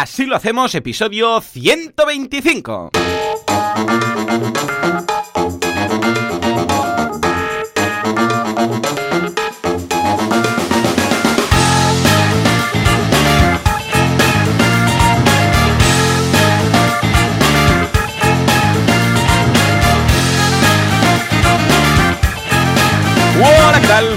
Así lo hacemos, episodio 125.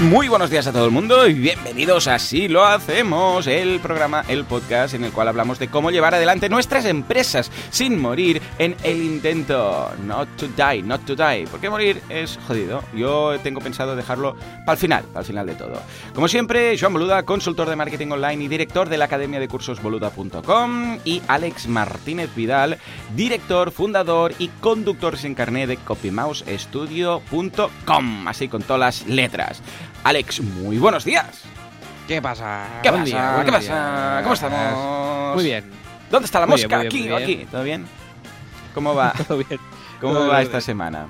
Muy buenos días a todo el mundo y bienvenidos a Así lo hacemos, el programa, el podcast en el cual hablamos de cómo llevar adelante nuestras empresas sin morir en el intento. Not to die, not to die. Porque morir es jodido. Yo tengo pensado dejarlo para el final, para el final de todo. Como siempre, Joan Boluda, consultor de marketing online y director de la academia de cursos boluda.com y Alex Martínez Vidal, director, fundador y conductor sin carné de copymousestudio.com. Así con todas las letras. Alex, muy buenos días. ¿Qué pasa? ¿Qué pasa? día, ¿Qué buenos pasa? días. ¿Cómo estamos? Muy bien. ¿Dónde está la Muy mosca? bien, muy bien, aquí, bien. aquí. ¿Todo bien? ¿Cómo va? Todo bien. ¿Cómo Todo va esta semana?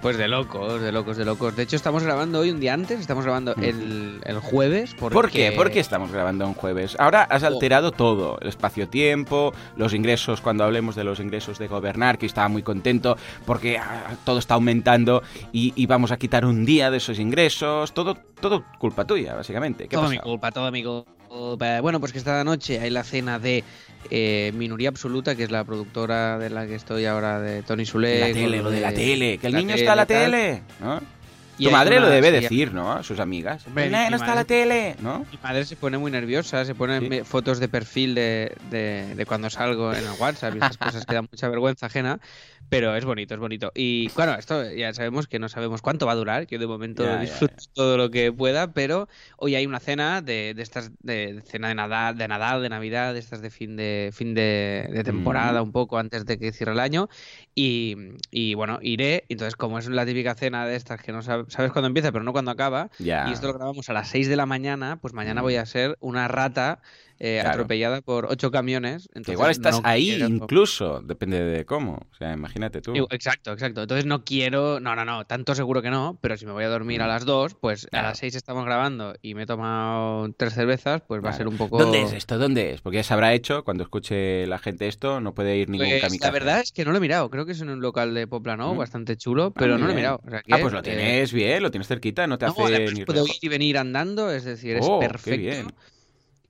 Pues de locos, de locos, de locos. De hecho, estamos grabando hoy un día antes, estamos grabando el, el jueves. Porque... ¿Por qué? ¿Por qué estamos grabando un jueves? Ahora has Oh. alterado todo, el espacio-tiempo, los ingresos, cuando hablemos de los ingresos de gobernar, que estaba muy contento porque ah, todo está aumentando y, y vamos a quitar un día de esos ingresos, todo, todo culpa tuya, básicamente. ¿Qué Todo mi culpa, todo mi culpa. Bueno, pues que esta noche hay la cena de eh, Minoría Absoluta, que es la productora de la que estoy ahora, de Tony Sule. La tele, lo de la tele, que el niño está en la tal. tele, ¿no? Y Tu madre lo debe decir, ¿no? A sus amigas. Hombre, el mi neno está en la madre- tele, ¿no? Mi madre se pone muy nerviosa, se pone Sí. fotos de perfil de, de- de cuando salgo en el WhatsApp y estas cosas que dan mucha vergüenza ajena, pero es bonito, es bonito. Y bueno, esto ya sabemos que no sabemos cuánto va a durar, yo de momento Ya, ya, disfruto todo lo que pueda, pero hoy hay una cena de, de estas, de, de cena de Nadal, de Nadal, de Navidad, de estas de fin de, fin de, de temporada, Mm. un poco antes de que cierre el año, y, y bueno, iré, entonces como es la típica cena de estas que no sab- sabes cuándo empieza, pero no cuándo acaba, Ya. y esto lo grabamos a las 6 de la mañana, pues mañana voy a ser una rata eh, Claro. atropellada por ocho camiones. Que igual estás no ahí quiero- incluso, depende de cómo. O sea, imagínate tú. Exacto, exacto. Entonces no quiero, no, no, no, tanto seguro que no, pero si me voy a dormir a Mm. las 2, pues Claro. a las 6 estamos grabando y me he tomado tres cervezas, pues va a ser un poco... ¿Dónde es esto? ¿Dónde es? Porque ya se habrá hecho, cuando escuche la gente esto, no puede ir ningún Pues, kamikaze. la verdad es que no lo he mirado, creo que es en un local de Poplano, Mm. bastante chulo, Ah, pero no lo he mirado. o sea Ah, pues lo eh, tienes bien, lo tienes cerquita, no te No, hace además ni puedo ir y venir andando, es decir, es Oh, qué perfecto. bien.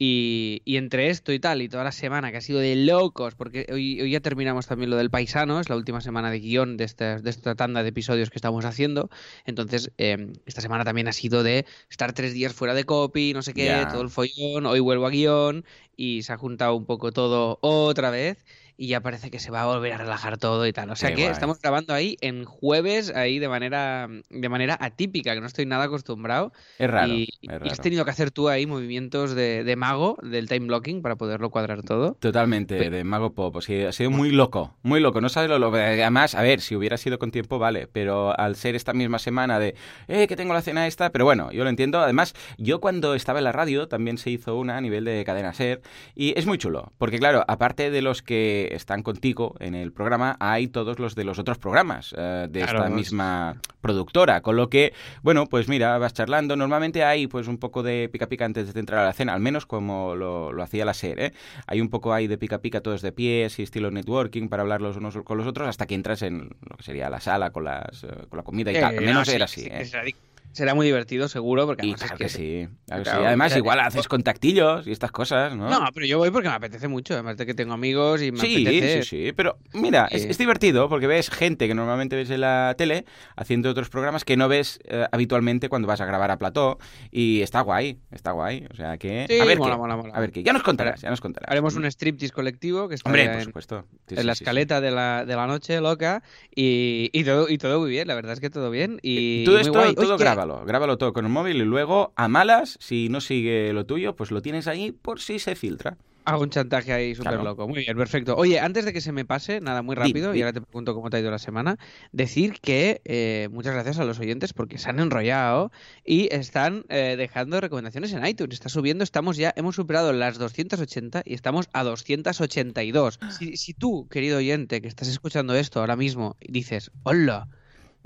Y, y entre esto y tal, y toda la semana que ha sido de locos, porque hoy, hoy ya terminamos también lo del paisano, es la última semana de guion de esta, de esta tanda de episodios que estamos haciendo. Entonces, eh, esta semana también ha sido de estar tres días fuera de copy, no sé qué, todo el follón. Hoy vuelvo a guion y se ha juntado un poco todo otra vez. Y ya parece que se va a volver a relajar todo y tal. O sea Qué que guay. estamos grabando ahí en jueves, ahí de manera, de manera atípica, que no estoy nada acostumbrado. Es raro, Y, es y raro. has tenido que hacer tú ahí movimientos de, de mago, del time blocking, para poderlo cuadrar todo. Totalmente, de Mago Pop. O sea, ha sido muy loco, muy loco. No sabes lo loco. Además, a ver, si hubiera sido con tiempo, vale. Pero al ser esta misma semana de, eh, que tengo la cena esta. Pero bueno, yo lo entiendo. Además, yo cuando estaba en la radio también se hizo una a nivel de cadena ser. Y es muy chulo. Porque claro, aparte de los que están contigo en el programa, hay todos los de los otros programas eh, de Claro, esta los- misma productora. Con lo que, bueno, pues mira, vas charlando. Normalmente hay pues un poco de pica pica antes de entrar a la cena, al menos como lo, lo hacía la SER, ¿eh? Hay un poco ahí de pica pica todos de pie, y estilo networking para hablar los unos con los otros hasta que entras en lo que sería la sala con las eh, con la comida y tal. Al Eh, menos no, era sí, así, sí, ¿eh? Será, muy divertido, seguro, porque Y además es claro que sí, claro Además, igual eh, haces contactillos y estas cosas, ¿no? No, pero yo voy porque me apetece mucho, además de que tengo amigos y me Sí, apetece. sí, sí, pero mira, es, divertido porque ves gente que normalmente ves en la tele haciendo otros programas que no ves eh, habitualmente cuando vas a grabar a plató y está guay, está guay, o sea que Sí, a ver mola, qué, mola, mola. a ver qué, ya nos contarás, ya nos contarás. Haremos un striptease colectivo que está hombre, por en, supuesto, Sí, en la escaleta de la, de la noche loca y, y todo, y todo muy bien, la verdad es que todo bien. Y Todo muy esto, guay. todo Oye, grábalo, grábalo todo con el móvil y luego a malas, si no sigue lo tuyo, pues lo tienes ahí por si se filtra. Hago un chantaje ahí súper Claro. loco. Muy bien, perfecto. Oye, antes de que se me pase, nada, muy rápido, y ahora te pregunto cómo te ha ido la semana, decir que eh, muchas gracias a los oyentes porque se han enrollado y están eh, dejando recomendaciones en iTunes. Está subiendo, estamos ya, hemos superado las 280 y estamos a 282. Si, si tú, querido oyente, que estás escuchando esto ahora mismo, dices, hola,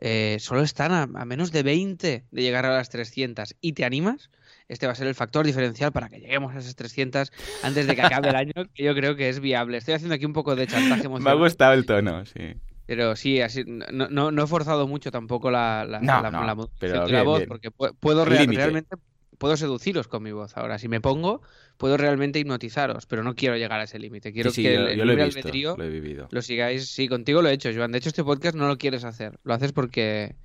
eh, solo están a, a menos de 20 de llegar a las 300. ¿Y te animas? este va a ser el factor diferencial para que lleguemos a esas 300 antes de que acabe el año, que yo creo que es viable. Estoy haciendo aquí un poco de chantaje emocional. Me ha gustado el tono, sí. Pero sí, así, no, no, no he forzado mucho tampoco la, la, No, la, no, la pero de la bien, voz, bien. porque pu- puedo realmente puedo seduciros con mi voz. Ahora, si me pongo, puedo realmente hipnotizaros, pero no quiero llegar a ese límite. Quiero Sí, sí, que yo, el, yo lo he visto, lo he vivido. lo sigáis. Sí, contigo lo he hecho, Joan. De hecho, este podcast no lo quieres hacer. Lo haces porque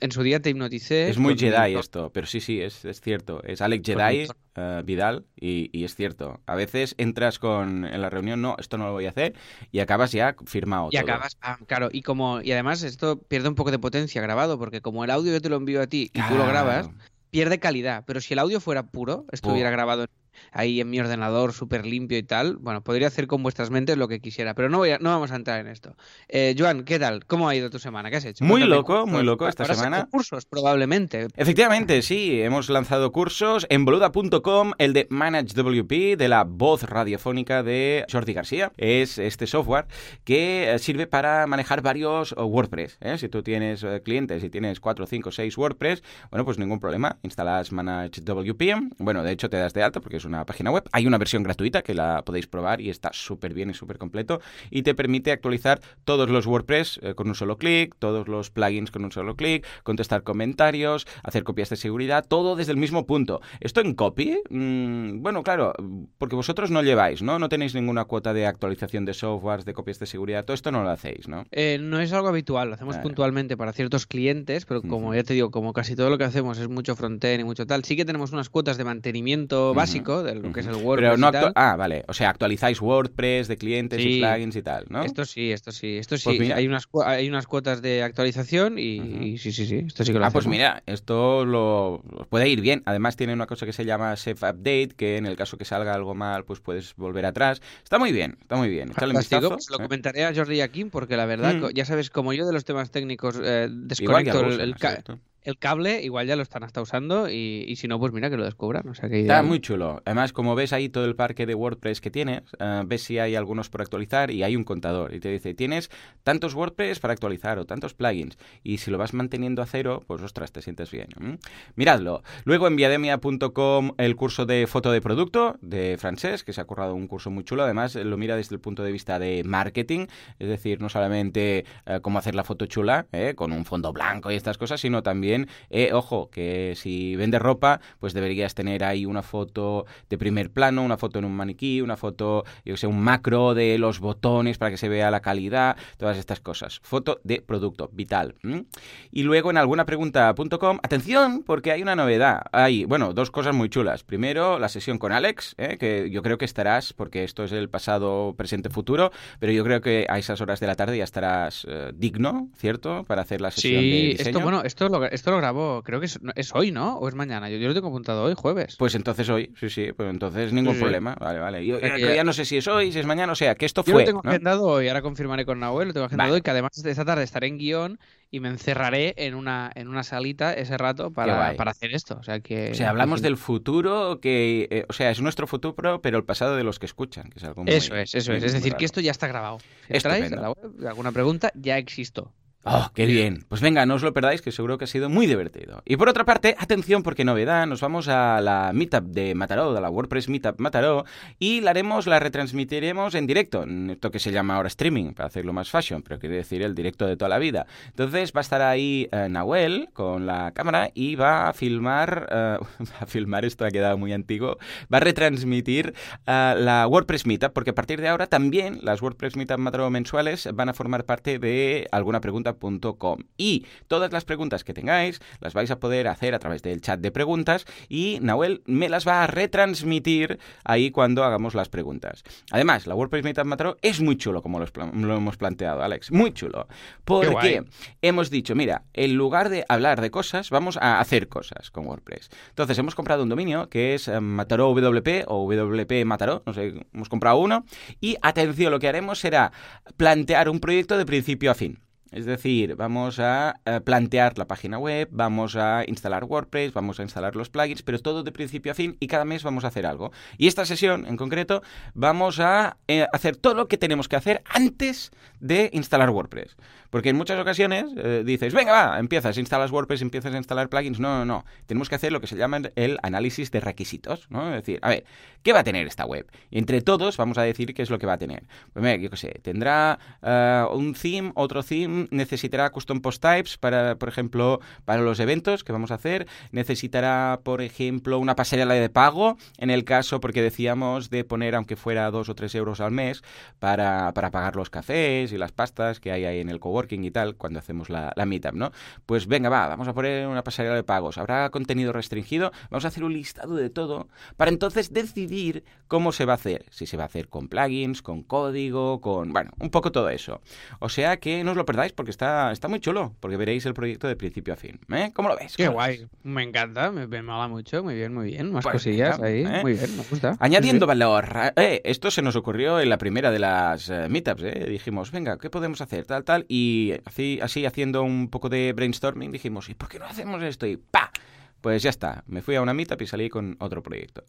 en su día te hipnoticé. Es muy Jedi esto, pero sí, sí, es, es cierto. Es Alex Jedi eh, Vidal y, y es cierto. A veces entras con en la reunión, no, esto no lo voy a hacer y acabas ya firmado. Y todo. acabas, ah, claro, y como y además esto pierde un poco de potencia grabado, porque como el audio yo te lo envío a ti y tú lo Claro. grabas, pierde calidad. Pero si el audio fuera puro, estuviera grabado ahí en mi ordenador súper limpio y tal, bueno, podría hacer con vuestras mentes lo que quisiera. Pero no voy a- no vamos a entrar en esto. Eh, Joan, ¿qué tal? ¿Cómo ha ido tu semana? ¿Qué has hecho? Muy Cuéntame. loco, muy loco esta semana. cursos, probablemente. Efectivamente, sí, hemos lanzado cursos en boluda.com, el de ManageWP, de la voz radiofónica de Jordi García. Es este software que eh, sirve para manejar varios eh, WordPress. ¿eh? Si tú tienes clientes y tienes 4, 5, 6 WordPress, bueno, pues ningún problema. Instalas ManageWP. Bueno, de hecho te das de alta porque es una página web. Hay una versión gratuita que la podéis probar y está súper bien y súper completo. Y te permite actualizar todos los WordPress eh, con un solo clic, todos los plugins con un solo clic, contestar comentarios, hacer copias de seguridad, todo desde el mismo punto. ¿Esto en copy? Mm, bueno, claro, porque vosotros no lleváis, ¿no? No tenéis ninguna cuota de actualización de softwares, de copias de seguridad, todo esto no lo hacéis, ¿no? Eh, no es algo habitual, lo hacemos Claro. puntualmente para ciertos clientes, pero como ya te digo, como casi todo lo que hacemos es mucho frontend y mucho tal, sí que tenemos unas cuotas de mantenimiento Ujú, de lo que es el. WordPress Pero no y tal. Ah, vale. O sea, actualizáis WordPress de clientes y Sí. plugins y tal, ¿no? Esto sí, esto sí, esto sí. Pues mira. hay, unas, hay unas cuotas de actualización y, sí, sí, sí, esto sí que lo Ah, pues mira, esto lo puede ir bien. Además tiene una cosa que se llama Safe Update, que en el caso que salga algo mal, pues puedes volver atrás. Está muy bien, está muy bien. Vistazo, pues lo ¿eh? comentaré a Jordi y a Kim porque la verdad, Mm. ya sabes, como yo de los temas técnicos eh, Igual desconecto el, el. El cable, igual ya lo están hasta usando y, y si no, pues mira que lo descubran. O sea que Está muy chulo. Además, como ves ahí todo el parque de WordPress que tienes, eh, ves si hay algunos por actualizar y hay un contador. Y te dice, tienes tantos WordPress para actualizar o tantos plugins. Y si lo vas manteniendo a cero, pues ostras, te sientes bien. ¿m? Miradlo. Luego en viademia.com el curso de foto de producto de Francés, que se ha currado un curso muy chulo. Además, lo mira desde el punto de vista de marketing. Es decir, no solamente eh, cómo hacer la foto chula, eh, con un fondo blanco y estas cosas, sino también, eh, ojo, que si vendes ropa, pues deberías tener ahí una foto de primer plano, una foto en un maniquí, una foto, yo que sé, un macro de los botones para que se vea la calidad, todas estas cosas. Foto de producto, vital. ¿m? Y luego en alguna pregunta.com, atención, porque hay una novedad. Hay, bueno, dos cosas muy chulas. Primero, la sesión con Alex, ¿eh? que yo creo que estarás, porque esto es el pasado, presente, futuro, pero yo creo que a esas horas de la tarde ya estarás eh, digno, ¿cierto? Para hacer la sesión de Sí, diseño. esto, bueno, esto lo, esto lo grabo, creo que es, hoy, ¿no? ¿O es mañana? Yo, yo lo tengo apuntado hoy, jueves. Pues entonces hoy, sí, sí, pues entonces ningún Sí, sí. problema. Vale, vale. Yo, yo ya- no sé si es hoy, si es mañana, o sea, que esto Yo fue. lo tengo ¿no? agendado hoy, ahora confirmaré con Nahuel, lo tengo agendado Vale. hoy, que además de esta tarde estaré en guion y me encerraré en una, en una salita ese rato para, para hacer esto. O sea que. O sea, hablamos del futuro que, eh, o sea, es nuestro futuro, pero el pasado de los que escuchan, que es algo muy Eso es, eso es. Es decir, raro. que esto ya está grabado. Si entráis la web, alguna pregunta, ya existo. ¡Oh, qué bien! Pues venga, no os lo perdáis, que seguro que ha sido muy divertido. Y por otra parte, atención, porque novedad, nos vamos a la Meetup de Mataró, de la WordPress Meetup Mataró, y la haremos, la retransmitiremos en directo, en esto que se llama ahora streaming, para hacerlo más fashion, pero quiere decir el directo de toda la vida. Entonces va a estar ahí eh, Nahuel con la cámara y va a filmar, eh, va a filmar, esto ha quedado muy antiguo, va a retransmitir eh, la WordPress Meetup, porque a partir de ahora también las WordPress Meetup Mataró mensuales van a formar parte de alguna pregunta Y todas las preguntas que tengáis las vais a poder hacer a través del chat de preguntas y Nahuel me las va a retransmitir ahí cuando hagamos las preguntas. Además, la WordPress Meetup Mataró es muy chulo como lo, hemos planteado, Alex. Muy chulo. Porque hemos dicho, mira, en lugar de hablar de cosas, vamos a hacer cosas con WordPress. Entonces, hemos comprado un dominio que es eh, Mataró WP o WP Mataró, no sé, hemos comprado uno. Y atención, lo que haremos será plantear un proyecto de principio a fin. Es decir, vamos a eh, plantear la página web, vamos a instalar WordPress, vamos a instalar los plugins, pero todo de principio a fin y cada mes vamos a hacer algo. Y esta sesión en concreto vamos a eh, hacer todo lo que tenemos que hacer antes de instalar WordPress. Porque en muchas ocasiones eh, dices, venga, va, empiezas, instalas WordPress, empiezas a instalar plugins. No, no, no. Tenemos que hacer lo que se llama el análisis de requisitos, ¿no? Es decir, a ver, ¿qué va a tener esta web? Entre todos vamos a decir qué es lo que va a tener. Pues yo qué sé, tendrá eh, un theme, otro theme, necesitará custom post types para, por ejemplo, para los eventos que vamos a hacer, necesitará, por ejemplo, una pasarela de pago, en el caso, porque decíamos de poner, aunque fuera dos o tres euros al mes, para, para pagar los cafés y las pastas que hay ahí en el coworking y tal, cuando hacemos la, la meetup, ¿no? Pues venga, va, vamos a poner una pasarela de pagos. Habrá contenido restringido, vamos a hacer un listado de todo para entonces decidir cómo se va a hacer. Si se va a hacer con plugins, con código, con... bueno, un poco todo eso. O sea que no os lo perdáis porque está, está muy chulo, porque veréis el proyecto de principio a fin. ¿eh? ¿Cómo lo ves? Qué ¿Cómo lo guay. ves? Me encanta, me, me mola mucho. Muy bien, muy bien. Más Pues cosillas ahí. ¿eh? Muy bien, me gusta. Añadiendo valor. Eh, esto se nos ocurrió en la primera de las eh, meetups. ¿eh? Dijimos, venga, ¿qué podemos hacer? Tal, tal. Y así, así haciendo un poco de brainstorming dijimos, ¿y por qué no hacemos esto? Y ¡pa! Pues ya está, me fui a una meetup y salí con otro proyecto.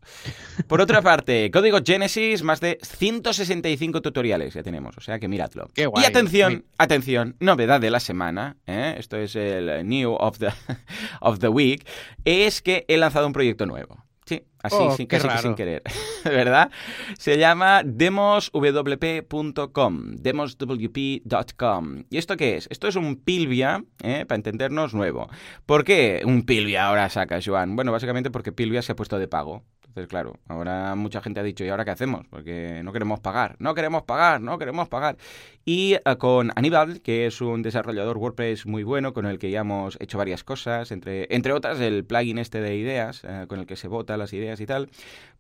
Por otra parte, código Genesis, más de 165 tutoriales ya tenemos, o sea que miradlo. Qué guay. Y atención, Muy- atención, novedad de la semana, ¿eh? esto es el New of the, of the Week, es que he lanzado un proyecto nuevo. Sí, así, Oh, sin, casi raro. sin querer, ¿verdad? Se llama demoswp.com, demoswp.com. ¿Y esto qué es? Esto es un Pilvia, ¿eh? para entendernos, nuevo. ¿Por qué un Pilvia ahora saca, Joan? Bueno, básicamente porque Pilvia se ha puesto de pago. Entonces, claro, ahora mucha gente ha dicho, ¿y ahora qué hacemos? Porque no queremos pagar, no queremos pagar, no queremos pagar. Y eh, con Aníbal, que es un desarrollador WordPress muy bueno, con el que ya hemos hecho varias cosas, entre, entre otras el plugin este de ideas, eh, con el que se vota las ideas y tal,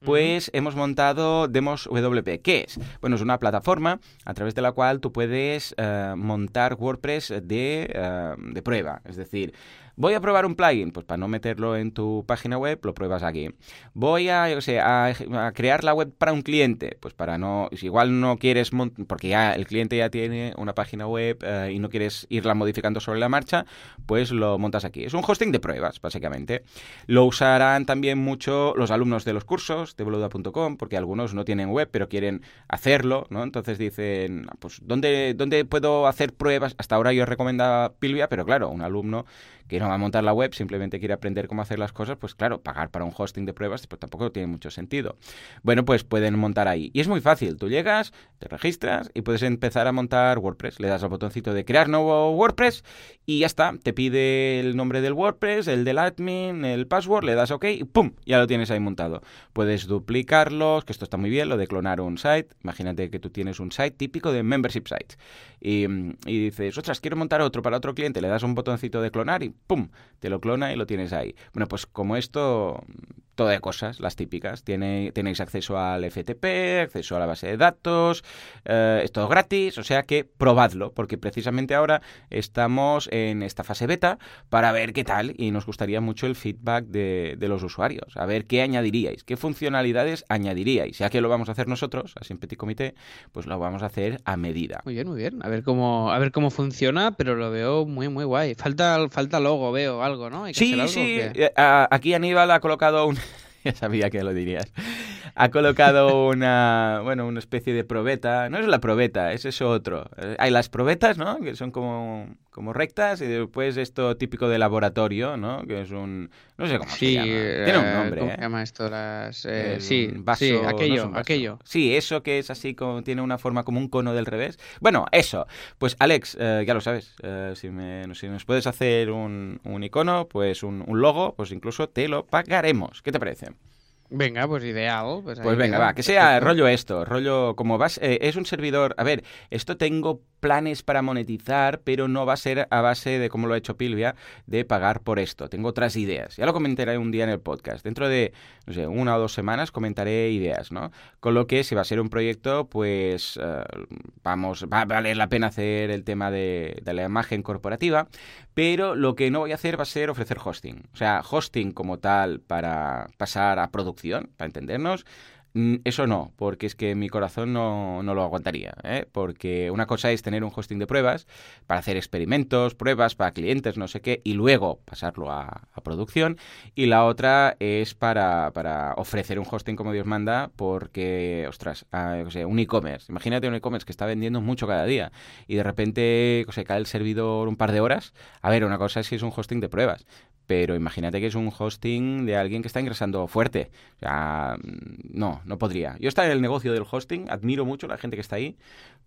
pues hemos montado Demos WP. ¿Qué es? Bueno, es una plataforma a través de la cual tú puedes eh, montar WordPress de, de prueba. Es decir, voy a probar un plugin, pues para no meterlo en tu página web, lo pruebas aquí. Voy a, yo sé, a, crear la web para un cliente, pues para no, si igual no quieres, porque ya el cliente ya tiene una página web eh, y no quieres irla modificando sobre la marcha, pues lo montas aquí. Es un hosting de pruebas, básicamente. Lo usarán también mucho los alumnos de los cursos de boluda.com, porque algunos no tienen web, pero quieren hacerlo, ¿no? Entonces dicen, "Ah, pues, ¿dónde, ¿dónde puedo hacer pruebas? Hasta ahora yo recomendaba Pilvia, pero claro, un alumno que no va a montar la web, simplemente quiere aprender cómo hacer las cosas, pues claro, pagar para un hosting de pruebas pues tampoco tiene mucho sentido. Bueno, pues pueden montar ahí. Y es muy fácil, tú llegas, te registras y puedes empezar a montar WordPress. Le das al botoncito de crear nuevo WordPress y ya está. Te pide el nombre del WordPress, el del admin, el password, le das OK y ¡pum! Ya lo tienes ahí montado. Puedes duplicarlos, que esto está muy bien, lo de clonar un site. Imagínate que tú tienes un site típico de membership sites y, y dices, ostras, quiero montar otro para otro cliente, le das un botoncito de clonar y ¡pum! Te lo clona y lo tienes ahí. Bueno, pues como esto, todo de cosas, las típicas. Tiene, tenéis acceso al FTP, acceso a la base de datos, eh, es todo gratis, o sea que probadlo, porque precisamente ahora estamos en esta fase beta para ver qué tal y nos gustaría mucho el feedback de, los usuarios, a ver qué añadiríais, qué funcionalidades añadiríais. Ya que lo vamos a hacer nosotros, así en Comité, pues lo vamos a hacer a medida. Muy bien, muy bien. A ver cómo, a ver cómo funciona, pero lo veo muy, muy guay. Falta, falta logo, veo algo, ¿no? Hay que hacer Sí, algo, sí. eh, Aquí Aníbal ha colocado un... ya sabía que lo dirías. Ha colocado una, bueno, una especie de probeta. No es la probeta, es eso otro. Eh, Hay las probetas, ¿no? Que son como, como rectas y después esto típico de laboratorio, ¿no? Que es un... No sé cómo Sí, se llama. Tiene un eh, nombre, ¿cómo ¿eh? se llama esto? Las, eh, sí, vaso- sí, aquello, aquello. Sí, eso que es así como tiene una forma como un cono del revés. Bueno, eso. Pues Alex, eh, ya lo sabes. si, me- si nos puedes hacer un, un icono, pues un, un logo, pues incluso te lo pagaremos. ¿Qué te parece? Venga, pues ideal. Pues, Pues venga, queda. va, que sea rollo esto, rollo como vas, eh, es un servidor, a ver, esto tengo planes para monetizar, pero no va a ser a base de, como lo ha hecho Pilvia, de pagar por esto. Tengo otras ideas. Ya lo comentaré un día en el podcast. Dentro de, no sé, una o dos semanas comentaré ideas, ¿no? Con lo que si va a ser un proyecto, pues eh, vamos, va a valer la pena hacer el tema de, de la imagen corporativa, pero lo que no voy a hacer va a ser ofrecer hosting. O sea, hosting como tal para pasar a producción, para entendernos, Mm, eso no, porque es que mi corazón no, no lo aguantaría. ¿eh? Porque una cosa es tener un hosting de pruebas para hacer experimentos, pruebas para clientes, no sé qué, y luego pasarlo a, producción. Y la otra es para, para, ofrecer un hosting como Dios manda, porque, ostras, ah, o un e-commerce. Imagínate un e-commerce que está vendiendo mucho cada día y de repente se cae el servidor un par de horas. A ver, una cosa es si es un hosting de pruebas, pero imagínate que es un hosting de alguien que está ingresando fuerte. O sea, no, no podría. Yo estoy en el negocio del hosting, admiro mucho a la gente que está ahí,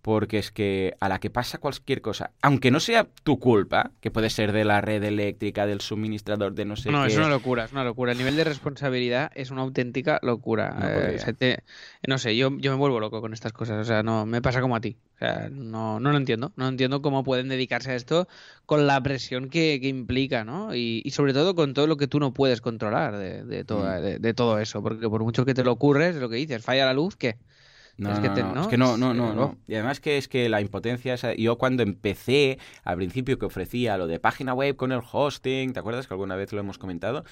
porque es que a la que pasa cualquier cosa, aunque no sea tu culpa, que puede ser de la red eléctrica, del suministrador, de no sé qué... No, es una locura, es una locura. El nivel de responsabilidad es una auténtica locura. No, eh, no sé, yo, yo me vuelvo loco con estas cosas, o sea, no, me pasa como a ti. O sea, no, no lo entiendo. No entiendo cómo pueden dedicarse a esto con la presión que, implica, ¿no? Y, sobre todo con todo lo que tú no puedes controlar de, de, mm. de, todo eso. Porque por mucho que te lo ocurres, lo que dices, falla la luz, ¿qué? No, es que, no, es que no, no, no, no. Y además que es que la impotencia, yo cuando empecé al principio que ofrecía lo de página web con el hosting, ¿te acuerdas que alguna vez lo hemos comentado?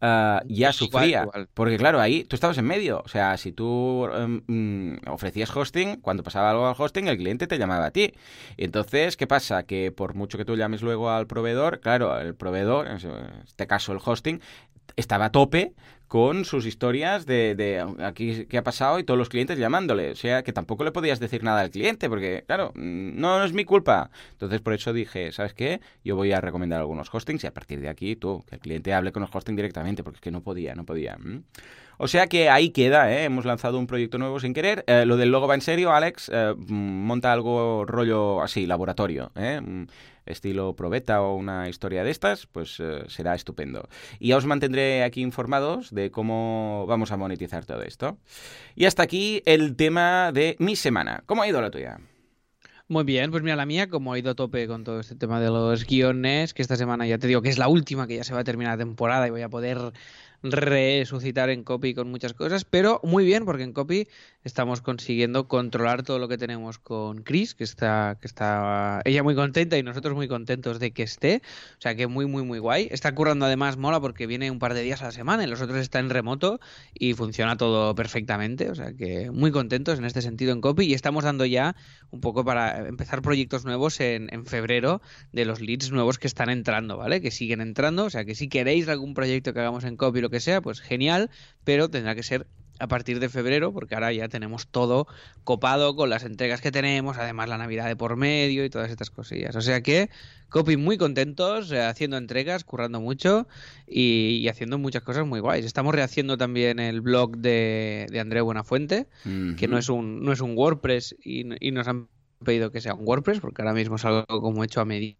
Ah, ya sufría. Porque claro, ahí tú estabas en medio. O sea, si tú em, mm, ofrecías hosting, cuando pasaba algo al hosting, el cliente te llamaba a ti. Entonces, ¿qué pasa? Que por mucho que tú llames luego al proveedor, claro, el proveedor, en este caso el hosting, estaba a tope con sus historias de, de, aquí qué ha pasado y todos los clientes llamándole. O sea, que tampoco le podías decir nada al cliente, porque, claro, mm, no, es mi culpa. Entonces, por eso dije, ¿sabes qué? Yo voy a recomendar algunos hostings y a partir de aquí tú, que el cliente hable con el hosting directamente, porque es que no podía, no podía. O sea que ahí queda, ¿eh? hemos lanzado un proyecto nuevo sin querer. Eh, lo del logo va en serio, Alex. Eh, mm, monta algo rollo así, laboratorio. ¿eh? Mm, estilo probeta o una historia de estas, pues será estupendo. Y ya os mantendré aquí informados de cómo vamos a monetizar todo esto. Y hasta aquí el tema de mi semana. ¿Cómo ha ido la tuya? Muy bien, pues mira, la mía, como ha ido a tope con todo este tema de los guiones, que esta semana ya te digo que es la última, que ya se va a terminar la temporada y voy a poder resucitar en copy con muchas cosas, pero muy bien porque en copy estamos consiguiendo controlar todo lo que tenemos con Chris, que está, que está ella muy contenta y nosotros muy contentos de que esté, o sea que muy muy muy guay. Está currando además mola porque viene un par de días a la semana y los otros está en remoto y funciona todo perfectamente, o sea que muy contentos en este sentido en copy y estamos dando ya un poco para empezar proyectos nuevos en, en febrero de los leads nuevos que están entrando, ¿vale? Que siguen entrando, o sea que si queréis algún proyecto que hagamos en copy, lo que sea, pues genial, pero tendrá que ser a partir de febrero, porque ahora ya tenemos todo copado con las entregas que tenemos, además la Navidad de por medio y todas estas cosillas. O sea que, Copy muy contentos, eh, haciendo entregas, currando mucho y, haciendo muchas cosas muy guays. Estamos rehaciendo también el blog de, de André Buenafuente, que no es un, no es un WordPress y, y nos han pedido que sea un WordPress, porque ahora mismo es algo como hecho a medida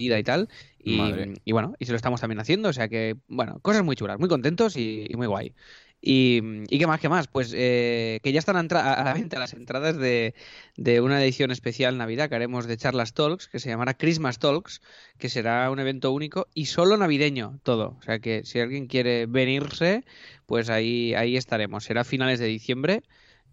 y tal. Y, bueno, y se lo estamos también haciendo. O sea que, bueno, cosas muy chulas, muy contentos y, muy guay. Y, qué más, qué más? Pues eh, que ya están a, la venta las entradas de, de, una edición especial Navidad que haremos de Charlas Talks, que se llamará Christmas Talks, que será un evento único y solo navideño todo. O sea que si alguien quiere venirse, pues ahí, ahí estaremos. Será a finales de diciembre.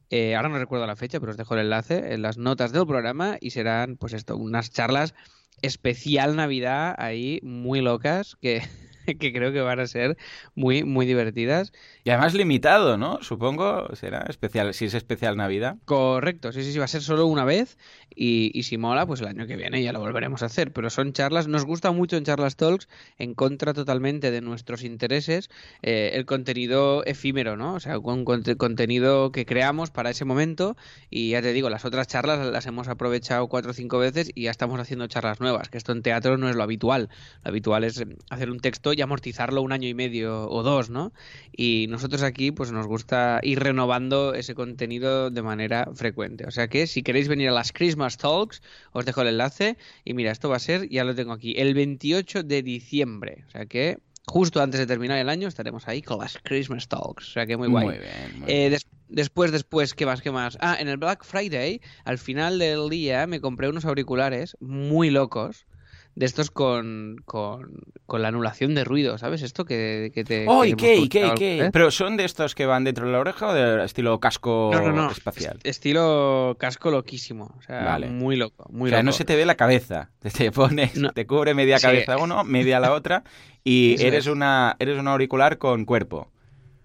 Eh, ahora no recuerdo la fecha, pero os dejo el enlace en las notas del programa y serán, pues esto, unas charlas especial Navidad ahí muy locas que, que creo que van a ser muy, muy divertidas. Y además limitado, ¿no? Supongo, será especial, si es especial Navidad. Correcto, sí, sí, sí, va a ser solo una vez y, y, si mola, pues el año que viene ya lo volveremos a hacer. Pero son charlas, nos gusta mucho en Charlas Talks, en contra totalmente de nuestros intereses, eh, el contenido efímero, ¿no? O sea, un contenido que creamos para ese momento y ya te digo, las otras charlas las hemos aprovechado cuatro o cinco veces y ya estamos haciendo charlas nuevas, que esto en teatro no es lo habitual. Lo habitual es hacer un texto y amortizarlo un año y medio o dos, ¿no? Y nosotros aquí pues nos gusta ir renovando ese contenido de manera frecuente. O sea que si queréis venir a las Christmas Talks, os dejo el enlace y mira, esto va a ser, ya lo tengo aquí, el 28 de diciembre. O sea que justo antes de terminar el año estaremos ahí con las Christmas Talks. O sea que muy guay. Muy bien, eh, después, después, ¿qué más? ¿Qué más? Ah, en el Black Friday, al final del día, me compré unos auriculares muy locos de estos con, con, la anulación de ruido, ¿sabes? Esto que, que te... ¡Oh, y qué, qué, qué! ¿Pero son de estos que van dentro de la oreja o de estilo casco no, no, no. espacial? Estilo casco loquísimo, o sea, muy loco, muy o sea, no se te ve la cabeza, te pones, te cubre media cabeza uno, media la otra y eres, una, eres un auricular con cuerpo.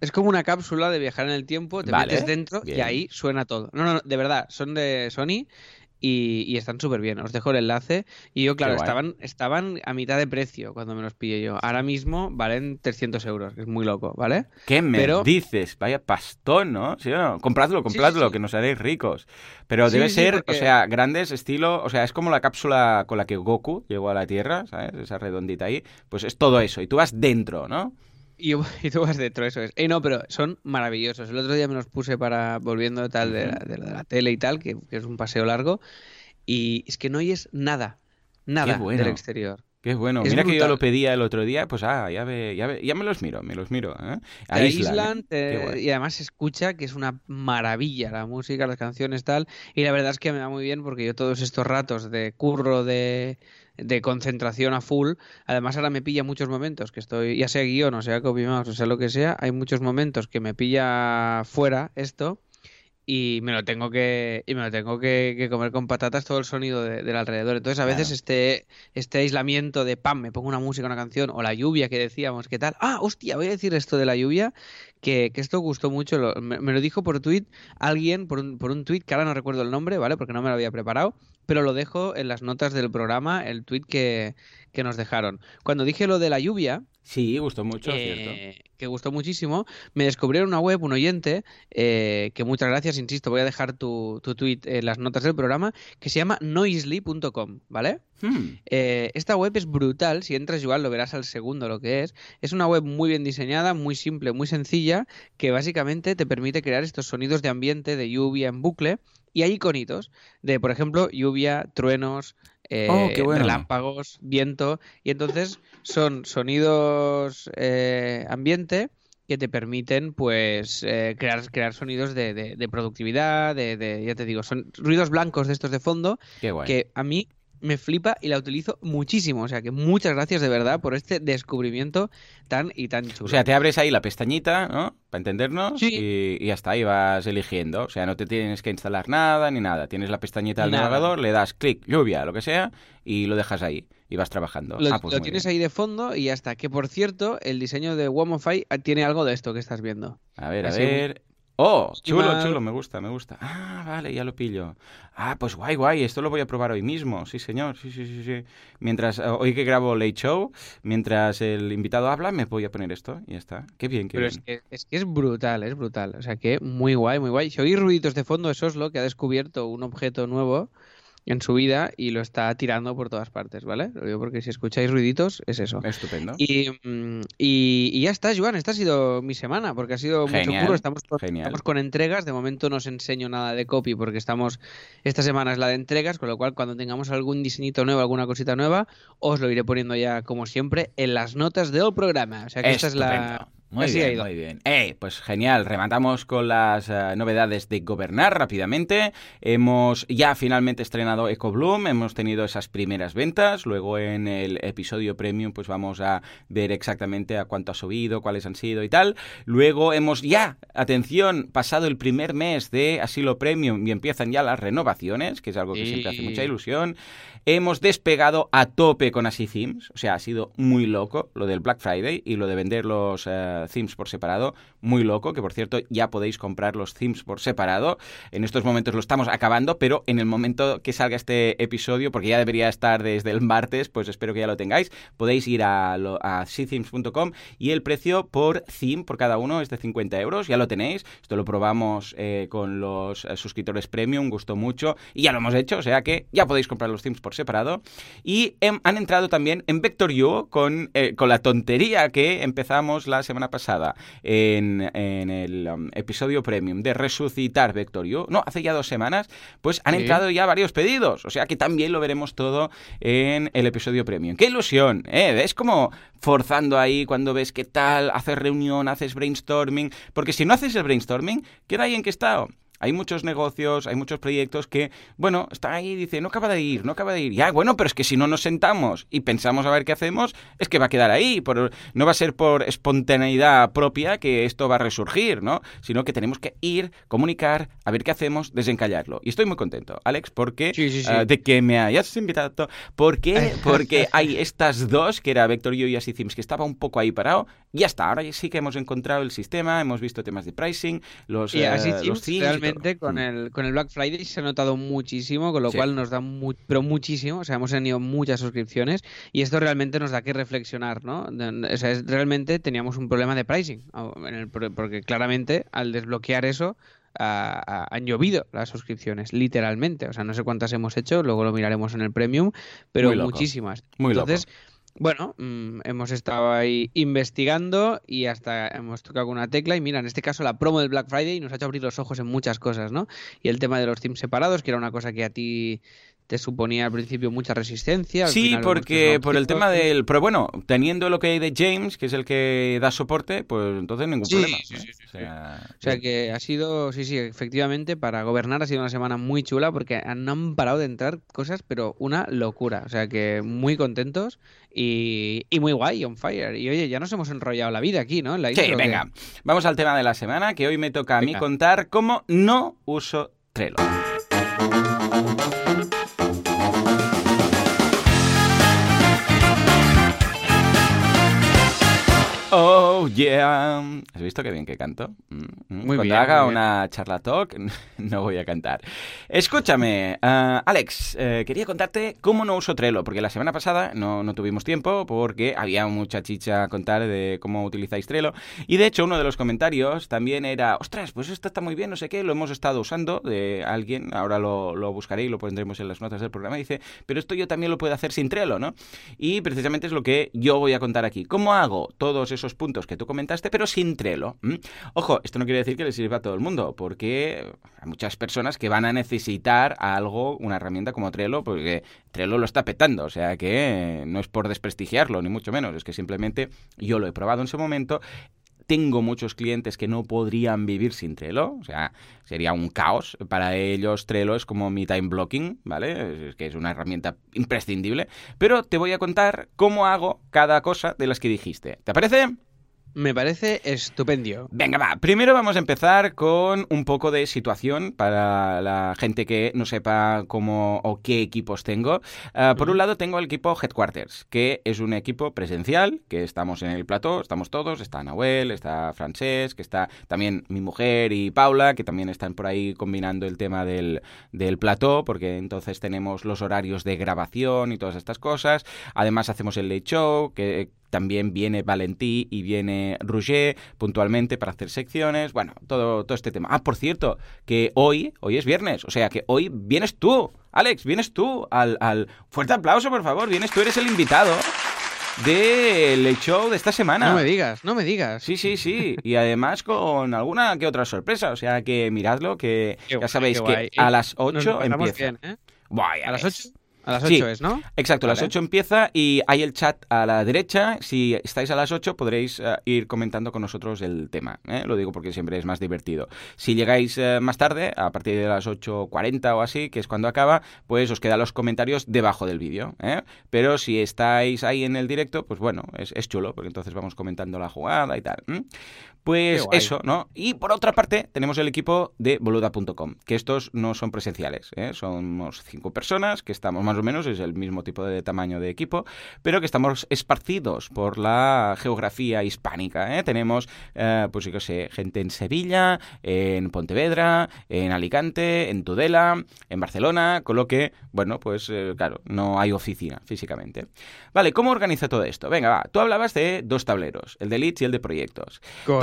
Es como una cápsula de viajar en el tiempo, te Vale, metes dentro y ahí suena todo. No, no, no, de verdad, son de Sony y, y están súper bien. Os dejo el enlace. Y yo, claro, estaban, estaban a mitad de precio cuando me los pillé yo. Ahora mismo valen 300 euros, que es muy loco, ¿vale? ¿Qué me Pero- dices? Vaya pastón, ¿no? ¿Sí o no? Compradlo, compradlo, sí. que nos haréis ricos. Pero debe ser, porque- o sea, grandes estilo, o sea, es como la cápsula con la que Goku llegó a la Tierra, ¿sabes? Esa redondita ahí. Pues es todo eso. Y tú vas dentro, ¿no? Y, tú vas dentro, eso es. Eh, no, pero son maravillosos. El otro día me los puse para, volviendo tal de, la, de la- de la tele y tal, que, que es un paseo largo. Y es que no oyes nada, nada bueno. del exterior. Qué bueno. Es Mira que yo lo pedía el otro día, pues ah, ya, ve, ya, ve- ya me los miro, me los miro. ¿eh? Te Aíslan, ¿eh? y además se escucha que es una maravilla la música, las canciones, tal. Y la verdad es que me va muy bien porque yo todos estos ratos de curro, de, de concentración a full, además ahora me pilla muchos momentos que estoy, ya sea guion o sea copy mouse o sea lo que sea, hay muchos momentos que me pilla fuera esto. Y me lo tengo que, y me lo tengo que, que comer con patatas todo el sonido de- del alrededor. Entonces, a veces Claro. este, este aislamiento de pam, me pongo una música, una canción, o la lluvia que decíamos, ¿qué tal? Ah, hostia, voy a decir esto de la lluvia, que, que esto gustó mucho. lo- me, me lo dijo por tweet alguien, por un, por un tweet, que ahora no recuerdo el nombre, ¿vale? Porque no me lo había preparado, pero lo dejo en las notas del programa, el tweet que, que nos dejaron. Cuando dije lo de la lluvia, Sí, gustó mucho, cierto. eh, que gustó muchísimo, me descubrieron una web, un oyente, eh, que muchas gracias, insisto, voy a dejar tu, tu tweet en las notas del programa, que se llama noisely.com, ¿vale? Hmm, Eh, esta web es brutal, si entras igual lo verás al segundo lo que es. Es una web muy bien diseñada, muy simple, muy sencilla, que básicamente te permite crear estos sonidos de ambiente, de lluvia en bucle, y hay iconitos de, por ejemplo, lluvia, truenos, eh, Oh, bueno. relámpagos, viento, y entonces son sonidos eh, ambiente que te permiten pues eh, crear, crear sonidos de, de- de productividad, de, de- ya te digo, son ruidos blancos de estos de fondo que a mí me flipa y la utilizo muchísimo. O sea que muchas gracias de verdad por este descubrimiento tan y tan chulo. O sea, te abres ahí la pestañita, ¿no? Para entendernos. Sí. Y, y está, y vas eligiendo. O sea, no te tienes que instalar nada ni nada. Tienes la pestañita del Nada. navegador, le das clic, lluvia, lo que sea, y lo dejas ahí. Y vas trabajando. lo, ah, pues lo tienes bien. ahí de fondo y ya está. Que por cierto, el diseño de Womofy tiene algo de esto que estás viendo. A ver, a ver. ¡Oh! Chulo, chulo, me gusta, me gusta. Ah, vale, ya lo pillo. Ah, pues guay, guay, esto lo voy a probar hoy mismo. Sí, señor, sí, sí, sí, sí. Mientras, eh, hoy que grabo Late Show, mientras el invitado habla, me voy a poner esto y ya está. Qué bien, qué Pero bien. es que, es que es brutal, es brutal. O sea que muy guay, muy guay. Si oís ruiditos de fondo, eso es lo que ha descubierto un objeto nuevo en su vida y lo está tirando por todas partes, ¿vale? Lo digo porque si escucháis ruiditos, es eso. Estupendo. Y, mm, y- y ya está, Joan. Esta ha sido mi semana, porque ha sido mucho curro. Estamos con, estamos con entregas. De momento no os enseño nada de copy, porque estamos. Esta semana es la de entregas, con lo cual, cuando tengamos algún diseñito nuevo, alguna cosita nueva, os lo iré poniendo ya, como siempre, en las notas del programa. O sea que esta es la. Muy así ha bien, ido. muy bien. Eh, pues genial, rematamos con las eh, novedades de Gobernar rápidamente. Hemos ya finalmente estrenado EcoBloom, hemos tenido esas primeras ventas, luego en el episodio premium pues vamos a ver exactamente a cuánto ha subido, cuáles han sido y tal. Luego hemos ya, atención, pasado el primer mes de asilo premium y empiezan ya las renovaciones, que es algo que siempre hace mucha ilusión. Hemos despegado a tope con Así Themes, o sea, ha sido muy loco lo del Black Friday y lo de vender los themes por separado, muy loco, que por cierto ya podéis comprar los themes por separado. En estos momentos lo estamos acabando, pero en el momento que salga este episodio, porque ya debería estar desde el martes, pues espero que ya lo tengáis, podéis ir a, a y el precio por theme, por cada uno, es de 50 euros, ya lo tenéis. Esto lo probamos eh, con los eh, suscriptores premium, gustó mucho y ya lo hemos hecho, o sea que ya podéis comprar los themes por separado. Y hem- han entrado también en Vector.io con, eh, con la tontería que empezamos la semana pasada en, en el um, episodio premium de resucitar Vector.io. No, hace ya dos semanas, pues han Sí. entrado ya varios pedidos. O sea que también lo veremos todo en el episodio premium. ¡Qué ilusión! ¿eh? Es como forzando ahí cuando ves qué tal, haces reunión, haces brainstorming. Porque si no haces el brainstorming, queda ahí en qué estado. Hay muchos negocios, hay muchos proyectos que, bueno, están ahí y dicen, no acaba de ir, no acaba de ir. Ya, bueno, pero es que si no nos sentamos y pensamos a ver qué hacemos, es que va a quedar ahí. Por, no va a ser por espontaneidad propia que esto va a resurgir, ¿no? Sino que tenemos que ir, comunicar, a ver qué hacemos, desencallarlo. Y estoy muy contento, Alex, porque ah, de que me hayas invitado. ¿Por qué? Porque hay estas dos, que era Vector y Así Themes, que estaba un poco ahí parado. Ya está, ahora sí que hemos encontrado el sistema, hemos visto temas de pricing, los, y uh, los Realmente con mm. el, con el Black Friday se ha notado muchísimo, con lo cual nos da pero muchísimo, o sea, hemos tenido muchas suscripciones y esto realmente nos da que reflexionar, ¿no? O sea, realmente teníamos un problema de pricing, porque claramente al desbloquear eso han llovido las suscripciones, literalmente. O sea, no sé cuántas hemos hecho, luego lo miraremos en el premium, pero muchísimas. Muy Entonces, bueno, mm, hemos estado ahí investigando y hasta hemos tocado una tecla. Y mira, en este caso la promo del Black Friday nos ha hecho abrir los ojos en muchas cosas, ¿no? Y el tema de los teams separados, que era una cosa que a ti te suponía al principio mucha resistencia. sí, porque por el tema del... Pero bueno, teniendo lo que hay de James, que es el que da soporte, pues entonces ningún problema. Sí, sí, o, sea, que ha sido, sí, sí, efectivamente, para gobernar ha sido una semana muy chula porque no han parado de entrar cosas, pero una locura. O sea que muy contentos y, muy guay, on fire. Y oye, ya nos hemos enrollado la vida aquí, ¿no? sí, venga. Vamos al tema de la semana, que hoy me toca a mí contar cómo no uso Trello. Oh, yeah. ¿Has visto qué bien que canto? Mm, mm. Muy Cuando haga una charla talk, no voy a cantar. Escúchame, uh, Alex, eh, quería contarte cómo no uso Trello, porque la semana pasada no, no, tuvimos tiempo porque había mucha chicha a contar de cómo utilizáis Trello. Y de hecho, uno de los comentarios también era, ostras, pues esto está muy bien, no sé qué, lo hemos estado usando de alguien, ahora lo, lo buscaré y lo pondremos en las notas del programa. Y dice, pero esto yo también lo puedo hacer sin Trello, ¿no? Y precisamente es lo que yo voy a contar aquí. ¿Cómo hago todos esos esos puntos que tú comentaste, pero sin Trello. Ojo, esto no quiere decir que le sirva a todo el mundo, porque hay muchas personas que van a necesitar algo, una herramienta como Trello, porque Trello lo está petando, o sea que no es por desprestigiarlo, ni mucho menos, es que simplemente yo lo he probado en su momento tengo muchos clientes que no podrían vivir sin Trello, o sea, sería un caos. Para ellos Trello es como mi time blocking, ¿vale? Es que es una herramienta imprescindible. Pero te voy a contar cómo hago cada cosa de las que dijiste. ¿Te parece? Me parece estupendo. Venga, va. Primero vamos a empezar con un poco de situación para la gente que no sepa cómo o qué equipos tengo. Ah, por un lado tengo el equipo Headquarters, que es un equipo presencial, que estamos en el plató, estamos todos, está Nahuel, está Francés, que está también mi mujer y Paula, que también están por ahí combinando el tema del, del plató, porque entonces tenemos los horarios de grabación y todas estas cosas. Además hacemos el late show, que también viene Valentí y viene Rouget puntualmente para hacer secciones. Bueno, todo, todo este tema. Ah, por cierto, que hoy, hoy es viernes, o sea que hoy vienes tú, Alex, vienes tú al, al... Fuerte aplauso, por favor, vienes tú, eres el invitado del show de esta semana. No me digas, no me digas. Sí, sí, sí. Y además con alguna que otra sorpresa. O sea que miradlo, que ya sabéis que a las 8 empieza. ¿eh? a las 8. A las 8 es, ¿no? Exacto, a las 8 empieza y hay el chat a la derecha. Si estáis a las 8 podréis eh, ir comentando con nosotros el tema. ¿eh? Lo digo porque siempre es más divertido. Si llegáis eh, más tarde, a partir de las 8.40 o así, que es cuando acaba, pues os quedan los comentarios debajo del vídeo. Pero si estáis ahí en el directo, pues bueno, es, chulo, porque entonces vamos comentando la jugada y tal. Pues eso, ¿no? Y por otra parte, tenemos el equipo de boluda.com, que estos no son presenciales, ¿eh? somos cinco personas que estamos más o menos, es el mismo tipo de tamaño de equipo, pero que estamos esparcidos por la geografía hispánica. ¿eh? Tenemos, eh, pues yo sé, gente en Sevilla, en Pontevedra, en Alicante, en Tudela, en Barcelona, con lo que, bueno, pues eh, claro, no hay oficina físicamente. Vale, ¿cómo organiza todo esto? Venga, va, tú hablabas de dos tableros, el de leads y el de proyectos.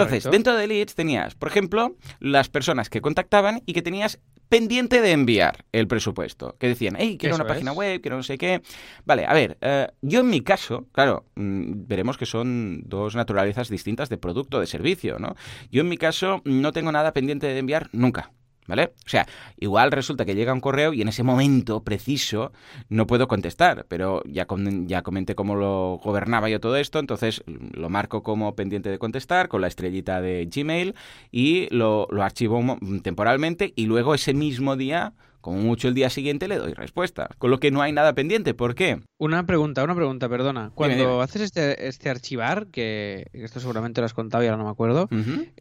Entonces, dentro de Leads tenías, por ejemplo, las personas que contactaban y que tenías pendiente de enviar el presupuesto. Que decían, hey, quiero una página web, quiero no sé qué. Vale, a ver, eh, yo en mi caso, claro, mm, veremos que son dos naturalezas distintas de producto, de servicio, ¿no? Yo en mi caso no tengo nada pendiente de enviar nunca. ¿Vale? O sea, igual resulta que llega un correo y en ese momento preciso no puedo contestar, pero ya, ya comenté cómo lo gobernaba yo todo esto, entonces lo marco como pendiente de contestar con la estrellita de Gmail y lo, lo archivo temporalmente y luego ese mismo día como mucho el día siguiente le doy respuesta, con lo que no hay nada pendiente. ¿Por qué? Una pregunta, una pregunta, perdona. Cuando haces este, este archivar, que esto seguramente lo has contado y ahora no me acuerdo,